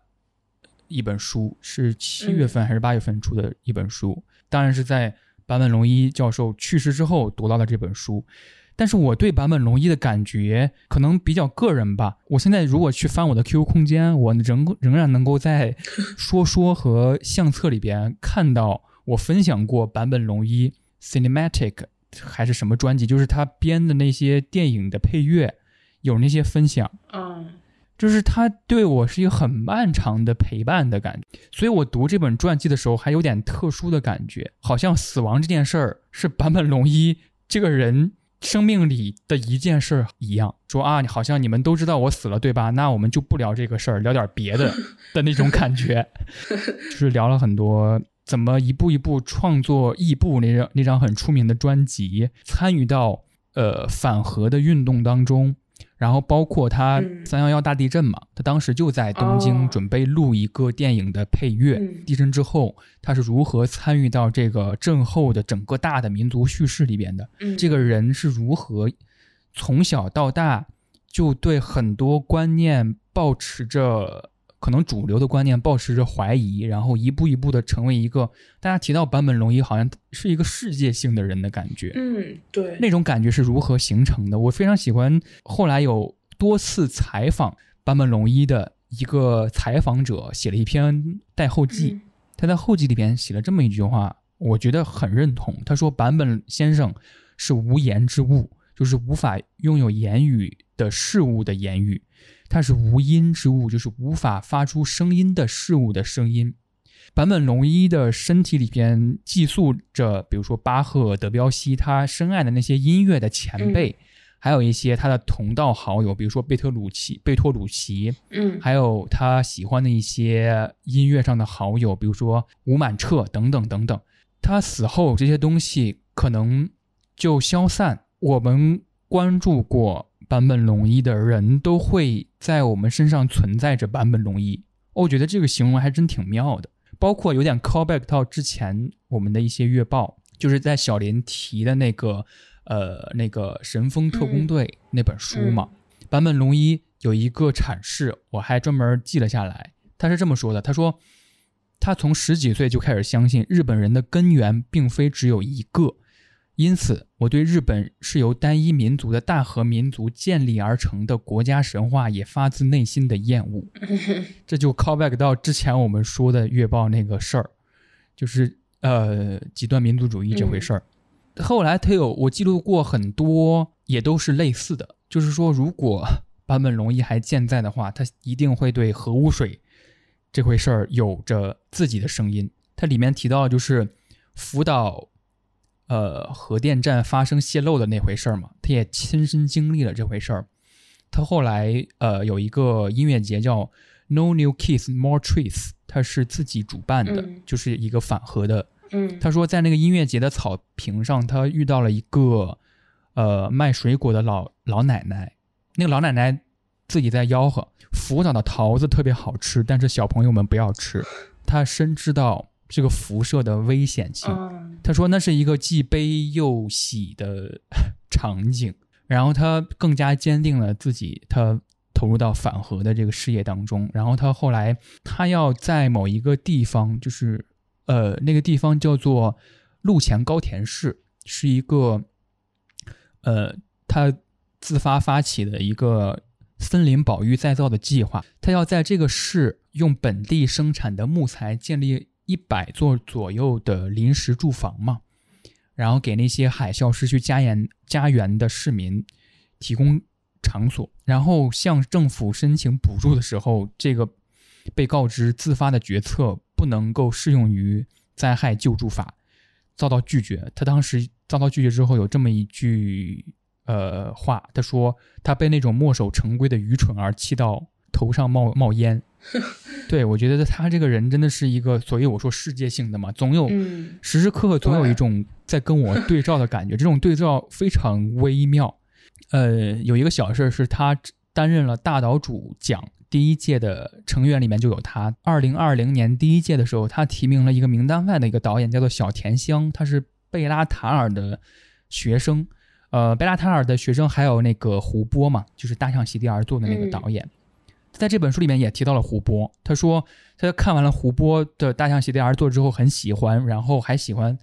一本书是七月份还是八月份出的一本书，当然是在坂本龙一教授去世之后读到的这本书。但是我对坂本龙一的感觉可能比较个人吧。我现在如果去翻我的 QQ 空间，我仍仍然能够在 说说和相册里边看到我分享过坂本龙一 Cinematic 还是什么专辑，就是他编的那些电影的配乐，有那些分享。嗯就是他对我是一个很漫长的陪伴的感觉，所以我读这本传记的时候还有点特殊的感觉，好像死亡这件事儿是坂本龙一这个人生命里的一件事儿一样。说啊，好像你们都知道我死了，对吧？那我们就不聊这个事儿，聊点别的的那种感觉，就是聊了很多怎么一步一步创作《异步》那张那张很出名的专辑，参与到呃反核的运动当中。然后包括他嗯三幺幺大地震嘛，他当时就在东京哦准备录一个电影的配乐。嗯地震之后，他是如何参与到这个震后的整个大的民族叙事里边的？嗯，这个人是如何从小到大就对很多观念保持着可能主流的观念保持着怀疑，然后一步一步的成为一个大家提到坂本龙一好像是一个世界性的人的感觉。嗯，对，那种感觉是如何形成的？我非常喜欢后来有多次采访坂本龙一的一个采访者写了一篇代后记，嗯他在后记里边写了这么一句话，我觉得很认同。他说坂本先生是无言之物，就是无法拥有言语的事物的言语；他是无音之物，就是无法发出声音的事物的声音。坂本龙一的身体里边寄宿着，比如说巴赫、德彪西，他深爱的那些音乐的前辈，还有一些他的同道好友，比如说贝特鲁奇、贝托鲁奇，嗯还有他喜欢的一些音乐上的好友，比如说吴满彻等等等等。他死后这些东西可能就消散。我们关注过坂本龙一的人都会在我们身上存在着坂本龙一。我觉得这个形容还真挺妙的，包括有点 callback 到之前我们的一些月报，就是在小林提的那个呃那个《神风特工队》那本书嘛。坂本龙一有一个阐释，我还专门记了下来。他是这么说的：“他说，他从十几岁就开始相信日本人的根源并非只有一个，因此我对日本是由单一民族的大和民族建立而成的国家神话也发自内心的厌恶。”这就 callback 到之前我们说的月报那个事儿，就是呃极端民族主义这回事儿。后来他有我记录过很多，也都是类似的，就是说如果 坂本龙一还健在的话，他一定会对核污水这回事儿有着自己的声音。它里面提到就是福岛呃核电站发生泄漏的那回事儿嘛，他也亲身经历了这回事儿。他后来呃有一个音乐节叫 No New Kids More Trees，他是自己主办的，嗯就是一个反核的嗯，他说，在那个音乐节的草坪上，他遇到了一个呃卖水果的老老奶奶。那个老奶奶自己在吆喝：“福岛的桃子特别好吃，但是小朋友们不要吃。”他深知到这个辐射的危险性。嗯他说那是一个既悲又喜的场景，然后他更加坚定了自己，他投入到反核的这个事业当中。然后他后来他要在某一个地方，就是呃那个地方叫做陆前高田市，是一个呃他自发发起的一个森林保育再造的计划。他要在这个市用本地生产的木材建立一百座左右的临时住房嘛，然后给那些海啸失去家园家园的市民提供场所，然后向政府申请补助的时候，这个被告知自发的决策不能够适用于灾害救助法，遭到拒绝。他当时遭到拒绝之后，有这么一句呃话，他说他被那种墨守成规的愚蠢而气到头上冒冒烟。对我觉得他这个人真的是一个，所以我说世界性的嘛，总有嗯时时刻刻总有一种在跟我 对照的感觉，这种对照非常微妙。呃，有一个小事儿是他担任了大岛主奖第一届的成员里面就有他。二零二零年第一届的时候，他提名了一个名单外的一个导演，叫做小田香，他是贝拉塔尔的学生。呃，贝拉塔尔的学生还有那个胡波嘛，就是《大象席地而坐》的那个导演。在这本书里面也提到了胡波，他说他看完了胡波的《大象席地而坐》之后很喜欢，然后还喜欢，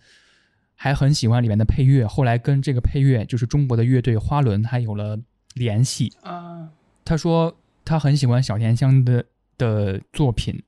还很喜欢里面的配乐。后来跟这个配乐就是中国的乐队花轮还有了联系。啊他说他很喜欢小田香的的作品，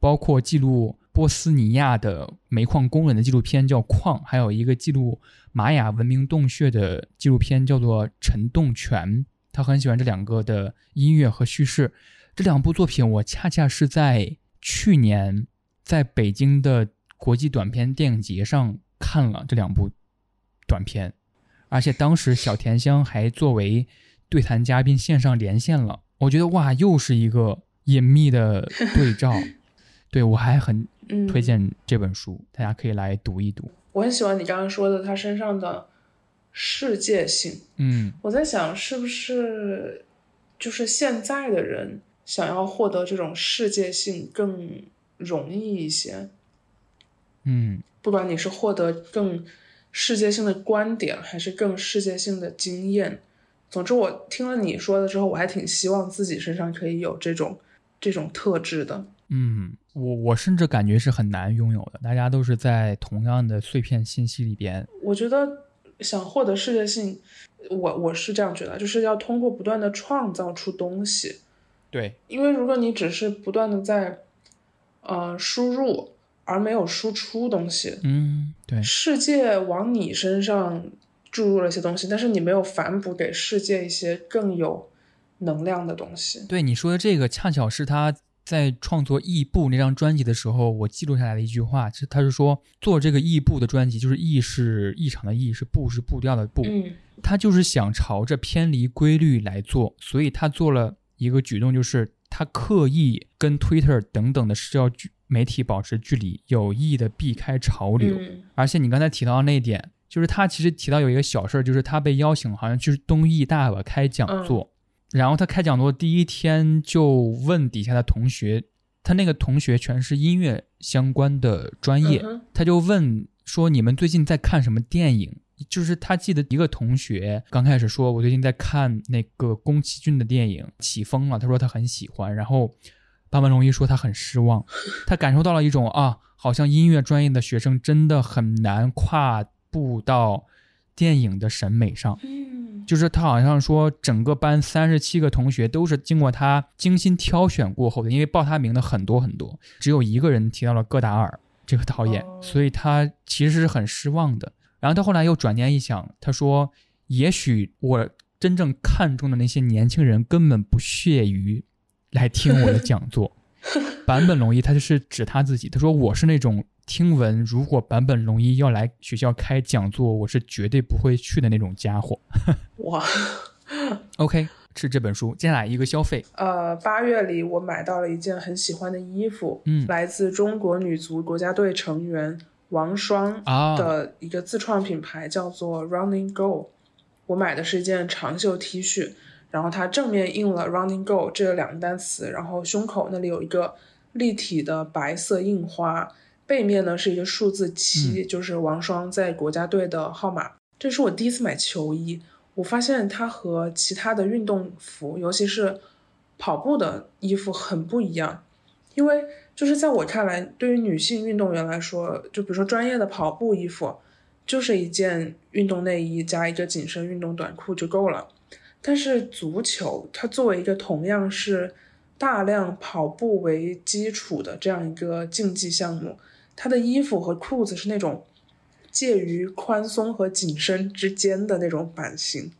包括记录波斯尼亚的煤矿工人的纪录片叫《矿》，还有一个记录玛雅文明洞穴的纪录片叫做《沉洞泉》。他很喜欢这两个的音乐和叙事。这两部作品我恰恰是在去年在北京的国际短片电影节上看了这两部短片，而且当时小田香还作为对谈嘉宾线上连线了。我觉得哇，又是一个隐秘的对照。对我还很嗯，推荐这本书，大家可以来读一读。我很喜欢你刚刚说的他身上的世界性。嗯我在想，是不是就是现在的人想要获得这种世界性更容易一些。嗯不管你是获得更世界性的观点，还是更世界性的经验，总之我听了你说的之后，我还挺希望自己身上可以有这种这种特质的。嗯，我我甚至感觉是很难拥有的。大家都是在同样的碎片信息里边，我觉得想获得世界性，我我是这样觉得，就是要通过不断的创造出东西。对，因为如果你只是不断的在呃输入，而没有输出东西，嗯，对，世界往你身上注入了一些东西，但是你没有反哺给世界一些更有能量的东西。对你说的这个，恰巧是他在创作《异步》那张专辑的时候，我记录下来的一句话。是他是说，做这个《异步》的专辑，就是“异”是异常的“异”，是“步”是步调的“步”。嗯他就是想朝着偏离规律来做，所以他做了一个举动，就是他刻意跟 Twitter 等等的社交媒体保持距离，有意的避开潮流。嗯而且你刚才提到那一点，就是他其实提到有一个小事儿，就是他被邀请好像去东艺大吧开讲座，然后他开讲座第一天就问底下的同学，他那个同学全是音乐相关的专业，嗯他就问说你们最近在看什么电影？就是他记得一个同学刚开始说，我最近在看那个宫崎骏的电影《起风了》，他说他很喜欢，然后坂本龙一说他很失望，他感受到了一种啊，好像音乐专业的学生真的很难跨步到电影的审美上。嗯就是他好像说，整个班三十七个同学都是经过他精心挑选过后的，因为报他名的很多很多，只有一个人提到了戈达尔这个导演，哦所以他其实是很失望的。然后他后来又转念一想，他说，也许我真正看中的那些年轻人根本不屑于来听我的讲座。坂本龙一他就是指他自己，他说我是那种听闻如果坂本龙一要来学校开讲座，我是绝对不会去的那种家伙。哇，OK，是这本书。接下来一个消费，呃，八月里我买到了一件很喜欢的衣服，嗯来自中国女足国家队成员王霜啊的一个自创品牌，叫做 Running Go。我买的是一件长袖 T 恤，然后它正面印了 Running Go 这两个单词，然后胸口那里有一个立体的白色印花，背面呢是一个数字七、就是王霜在国家队的号码。这是我第一次买球衣，我发现它和其他的运动服，尤其是跑步的衣服很不一样，因为就是在我看来，对于女性运动员来说，就比如说专业的跑步衣服，就是一件运动内衣加一个紧身运动短裤就够了。但是足球，它作为一个同样是大量跑步为基础的这样一个竞技项目，它的衣服和裤子是那种介于宽松和紧身之间的那种版型。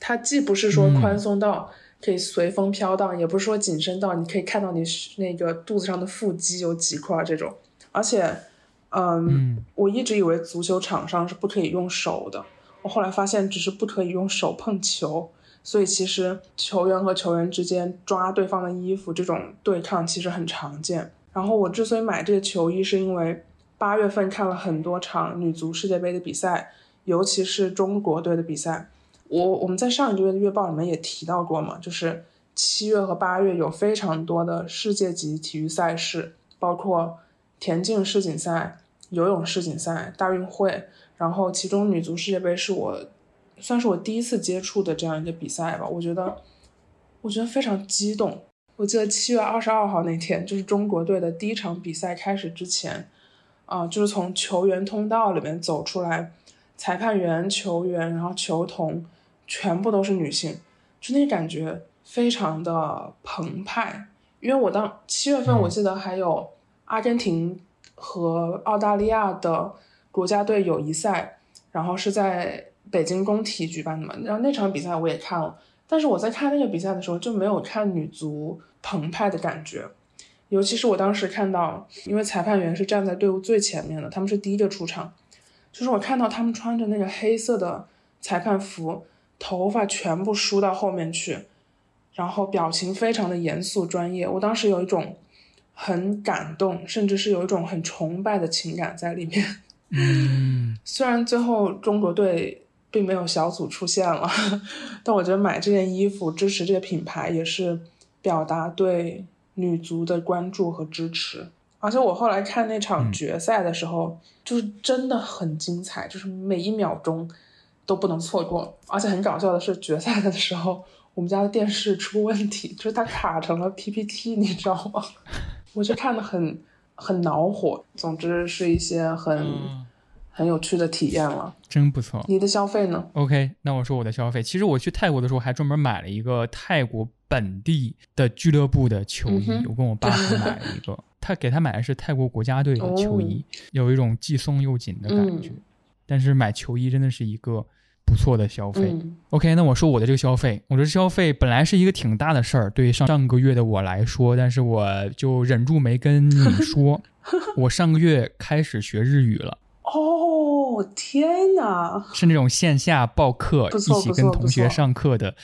它既不是说嗯宽松到可以随风飘荡，也不是说紧身到你可以看到你那个肚子上的腹肌有几块这种。而且，嗯，嗯我一直以为足球场上是不可以用手的，我后来发现只是不可以用手碰球。所以其实球员和球员之间抓对方的衣服这种对抗其实很常见。然后我之所以买这个球衣，是因为八月份看了很多场女足世界杯的比赛，尤其是中国队的比赛。我我们在上一个月的月报里面也提到过嘛，就是七月和八月有非常多的世界级体育赛事，包括田径世锦赛、游泳世锦赛、大运会，然后其中女足世界杯是我算是我第一次接触的这样一个比赛吧，我觉得我觉得非常激动。我记得七月二十二号那天，就是中国队的第一场比赛开始之前，啊、就是从球员通道里面走出来，裁判员、球员，然后球童，全部都是女性，就那感觉非常的澎湃。因为我当七月份，嗯我记得还有阿根廷和澳大利亚的国家队友谊赛，然后是在北京工体举办的嘛，然后那场比赛我也看了，但是我在看那个比赛的时候就没有看女足澎湃的感觉，尤其是我当时看到，因为裁判员是站在队伍最前面的，他们是第一个出场，就是我看到他们穿着那个黑色的裁判服，头发全部梳到后面去，然后表情非常的严肃专业，我当时有一种很感动，甚至是有一种很崇拜的情感在里面。嗯 虽然最后中国队并没有小组出现了，但我觉得买这件衣服支持这个品牌也是表达对女足的关注和支持。而且我后来看那场决赛的时候，就是真的很精彩，就是每一秒钟都不能错过。而且很搞笑的是，决赛的时候我们家的电视出问题，就是它卡成了 PPT，你知道吗？我就看的很很恼火。总之是一些很。很有趣的体验了，真不错。你的消费呢？OK，那我说我的消费。其实我去泰国的时候，还专门买了一个泰国本地的俱乐部的球衣。我跟我爸还买了一个，他给他买的是泰国国家队的球衣，有一种既松又紧的感觉。但是买球衣真的是一个不错的消费。OK，那我说我的这个消费，我的消费本来是一个挺大的事儿，对上上个月的我来说，但是我就忍住没跟你说，我上个月开始学日语了。哦天哪！是那种线下报课，一起跟同学上课的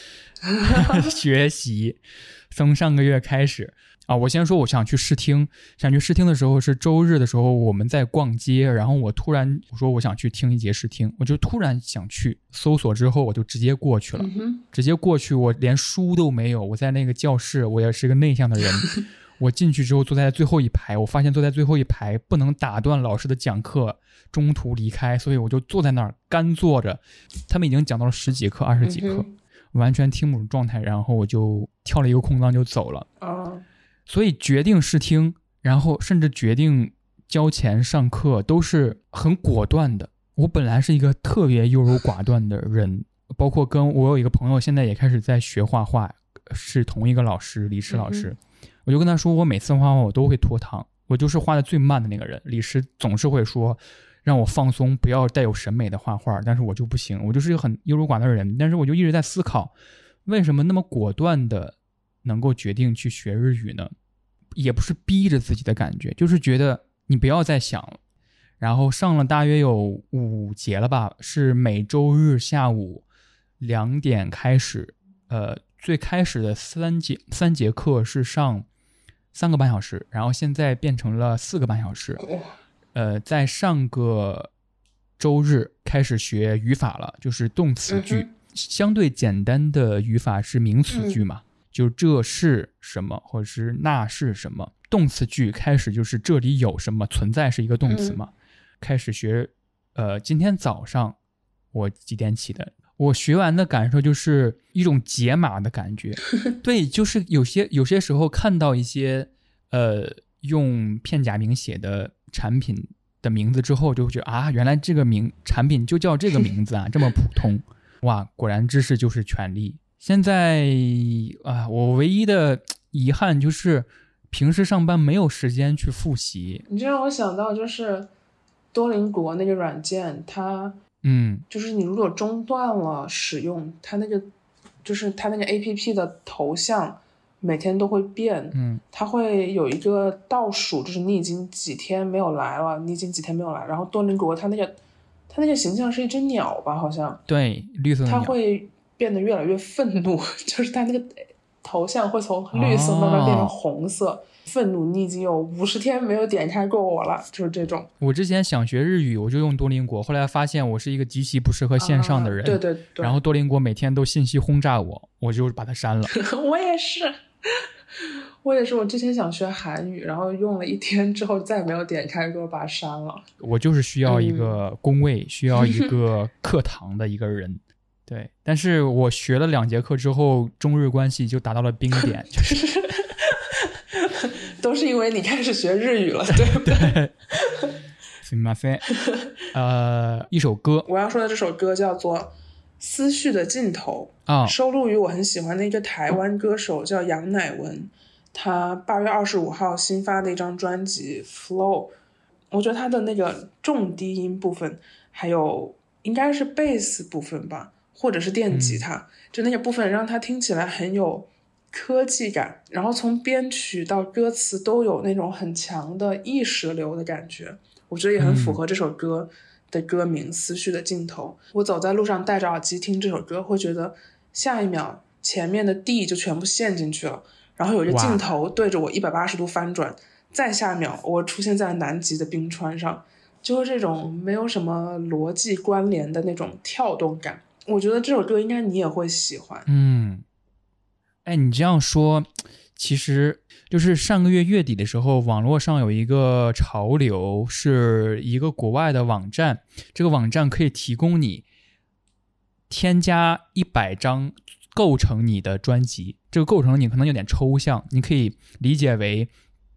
学习。从上个月开始啊，我先说我想去试听，想去试听的时候是周日的时候，我们在逛街，然后我突然我说我想去听一节试听，我就突然想去搜索之后我就直接过去了，直接过去，我连书都没有，我在那个教室，我也是个内向的人。我进去之后坐在最后一排，我发现坐在最后一排不能打断老师的讲课，中途离开，所以我就坐在那儿干坐着。他们已经讲到了十几课、二十几课，完全听不懂状态，然后我就跳了一个空档就走了。所以决定试听，然后甚至决定交钱上课都是很果断的。我本来是一个特别优柔寡断的人，包括跟我有一个朋友现在也开始在学画画，是同一个老师，李石老师。我就跟他说，我每次画画我都会拖堂，我就是画的最慢的那个人。李师总是会说，让我放松，不要带有审美的画画，但是我就不行，我就是一个很优柔寡断的人。但是我就一直在思考，为什么那么果断的能够决定去学日语呢？也不是逼着自己的感觉，就是觉得你不要再想了。然后上了大约有五节了吧，是每周日下午两点开始，呃，最开始的三节三节课是上。三个半小时，然后现在变成了四个半小时。呃，在上个周日开始学语法了，就是动词句，相对简单的语法是名词句嘛，就这是什么，或者是那是什么。动词句开始就是这里有什么存在是一个动词嘛。开始学，呃，今天早上我几点起的？我学完的感受就是一种解码的感觉，对，就是有些有些时候看到一些呃用片假名写的产品的名字之后，就会觉得啊，原来这个名产品就叫这个名字啊，这么普通，哇，果然知识就是权力。现在啊，我唯一的遗憾就是平时上班没有时间去复习。你这让我想到就是多邻国那个软件，它。嗯，就是你如果中断了使用它那个，就是它那个 A P P 的头像，每天都会变，嗯，它会有一个倒数，就是你已经几天没有来了，你已经几天没有来，然后多邻国它那个，它那个形象是一只鸟吧，好像，对，绿色，它会变得越来越愤怒，就是他那个头像会从绿色慢慢变成红色。愤怒，你已经有五十天没有点开过我了，就是这种。我之前想学日语，我就用多邻国，后来发现我是一个极其不适合线上的人。对对对。然后多邻国每天都信息轰炸我，我就把它删了。我也是，我也是。我之前想学韩语，然后用了一天之后再也没有点开过，把它删了。我就是需要一个工位，需要一 个课堂的一个人。对，但是我学了两节课之后，中日关系就达到了冰点，就是。都是因为你开始学日语了，对不对？すみません。呃，一首歌，我要说的这首歌叫做《思绪的尽头》啊，收录于我很喜欢的一个台湾歌手叫杨乃文，他八月二十五号新发的一张专辑《Flow》，我觉得他的那个重低音部分，还有应该是贝斯部分吧， 或者是电吉他，就那个部分让它听起来很有。科技感，然后从编曲到歌词都有那种很强的意识流的感觉，我觉得也很符合这首歌的歌名《思绪的尽头》。我走在路上戴着耳机听这首歌，会觉得下一秒前面的地就全部陷进去了，然后有一个镜头对着我一百八十度翻转，再下秒我出现在南极的冰川上，就是这种没有什么逻辑关联的那种跳动感。我觉得这首歌应该你也会喜欢。嗯，哎，你这样说，其实就是上个月月底的时候，网络上有一个潮流，是一个国外的网站，这个网站可以提供你添加一百张构成你的专辑。这个构成你可能有点抽象，你可以理解为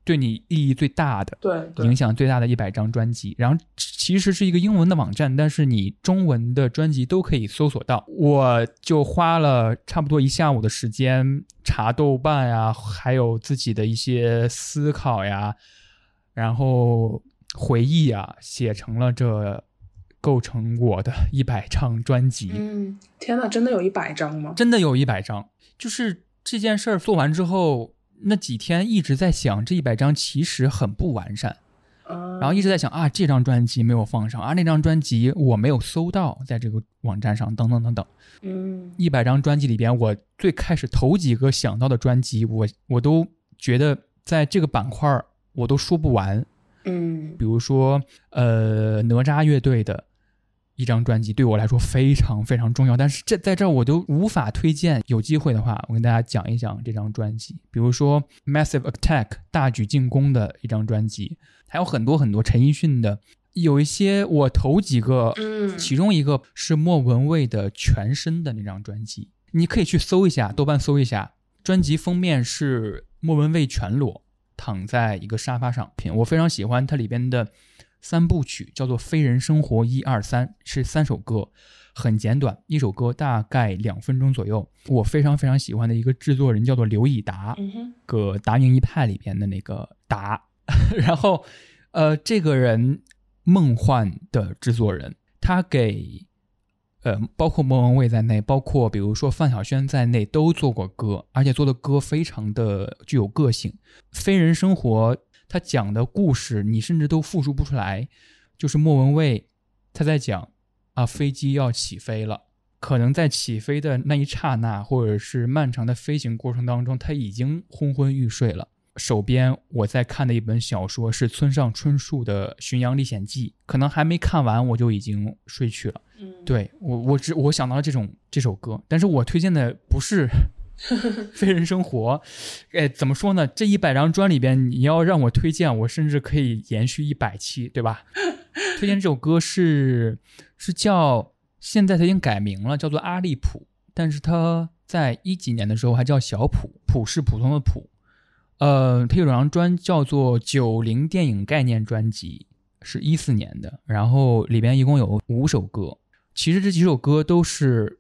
对你意义最大的。影响最大的一百张专辑，然后其实是一个英文的网站，但是你中文的专辑都可以搜索到。我就花了差不多一下午的时间查豆瓣呀，还有自己的一些思考呀，然后回忆啊，写成了这构成我的一百张专辑。嗯，天呐，真的有一百张吗？真的有一百张。就是这件事儿做完之后，那几天一直在想，这一百张其实很不完善。嗯，然后一直在想啊，这张专辑没有放上啊，那张专辑我没有搜到，在这个网站上，等等等等。嗯一百张专辑里边，我最开始头几个想到的专辑，我我都觉得在这个板块儿我都说不完。嗯比如说，呃，哪吒乐队的一张专辑对我来说非常非常重要，但是这在这儿我都无法推荐。有机会的话，我跟大家讲一讲这张专辑。比如说 Massive Attack 大举进攻的一张专辑，还有很多很多陈奕迅的，有一些我头几个，嗯其中一个是莫文蔚的全身的那张专辑，你可以去搜一下，豆瓣搜一下，专辑封面是莫文蔚全裸躺在一个沙发上品，我非常喜欢它里边的三部曲，叫做《非人生活》一二三，是三首歌，很简短，一首歌大概两分钟左右。我非常非常喜欢的一个制作人叫做刘以达，嗯哼个达明一派里边的那个达，然后呃，这个人梦幻的制作人，他给呃包括莫文蔚在内，包括比如说范晓萱在内都做过歌，而且做的歌非常的具有个性。非人生活，他讲的故事你甚至都复述不出来，就是莫文蔚他在讲啊，飞机要起飞了。可能在起飞的那一刹那，或者是漫长的飞行过程当中，他已经昏昏欲睡了。手边我在看的一本小说是村上春树的《巡洋历险记》，可能还没看完我就已经睡去了。嗯，对我，我只我想到了这种这首歌，但是我推荐的不是《非人生活》。哎，怎么说呢？这一百张专里边，你要让我推荐，我甚至可以延续一百期，对吧？推荐这首歌是是叫，现在它已经改名了，叫做阿利普，但是它在一几年的时候还叫小普，普是普通的普。呃，它有张专叫做《九零电影概念专辑》，是一四年的，然后里边一共有五首歌。其实这几首歌都是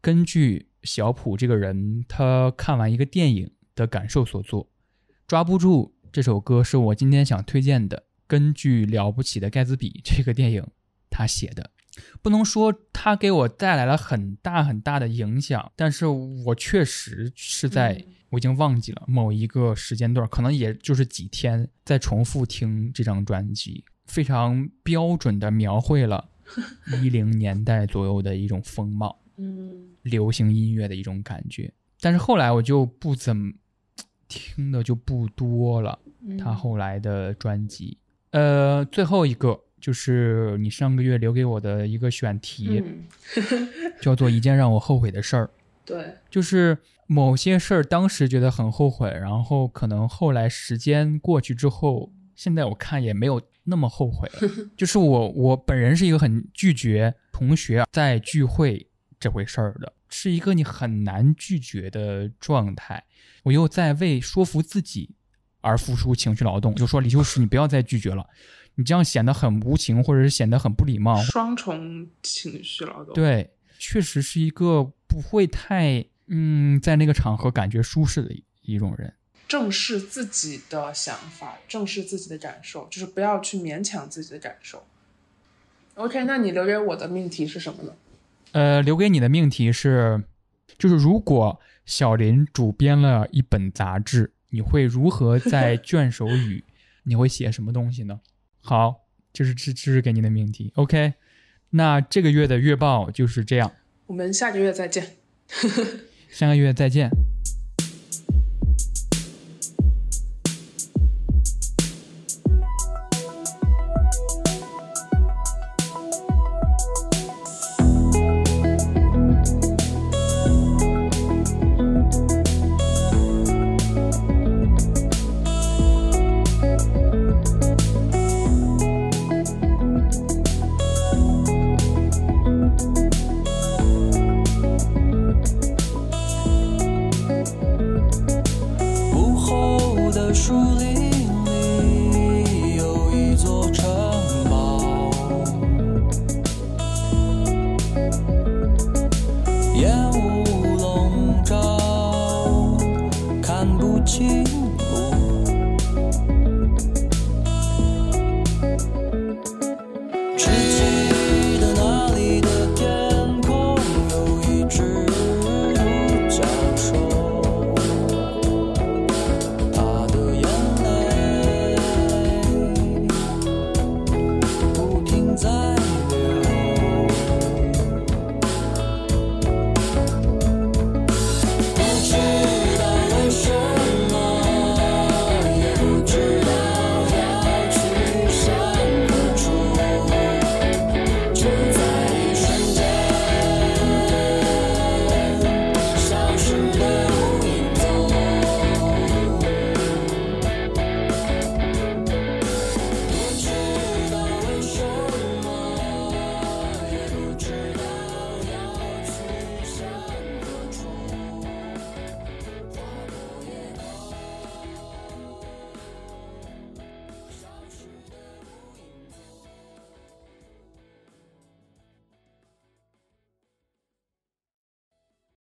根据小普这个人他看完一个电影的感受所做。抓不住这首歌是我今天想推荐的，根据《了不起的盖茨比》这个电影他写的。不能说他给我带来了很大很大的影响，但是我确实是在、嗯我已经忘记了某一个时间段，可能也就是几天，在重复听这张专辑，非常标准的描绘了 一零年代左右的一种风貌，嗯流行音乐的一种感觉。但是后来我就不怎么听的就不多了，嗯，他后来的专辑。呃，最后一个就是你上个月留给我的一个选题，嗯，叫做一件让我后悔的事儿。对，就是某些事儿当时觉得很后悔，然后可能后来时间过去之后，现在我看也没有那么后悔了。就是我我本人是一个很拒绝同学在聚会这回事儿的，是一个你很难拒绝的状态。我又在为说服自己而付出情绪劳动，就说李秋实，你不要再拒绝了，你这样显得很无情，或者是显得很不礼貌，双重情绪劳动。，对，确实是一个不会太嗯，在那个场合感觉舒适的一一种人。正视自己的想法，正视自己的感受，就是不要去勉强自己的感受。OK，那你留给我的命题是什么呢？呃，留给你的命题是，就是如果小林主编了一本杂志，你会如何在 卷首语你会写什么东西呢？好，就是这这是给你的命题。OK，那这个月的月报就是这样，我们下个月再见。下个月再见。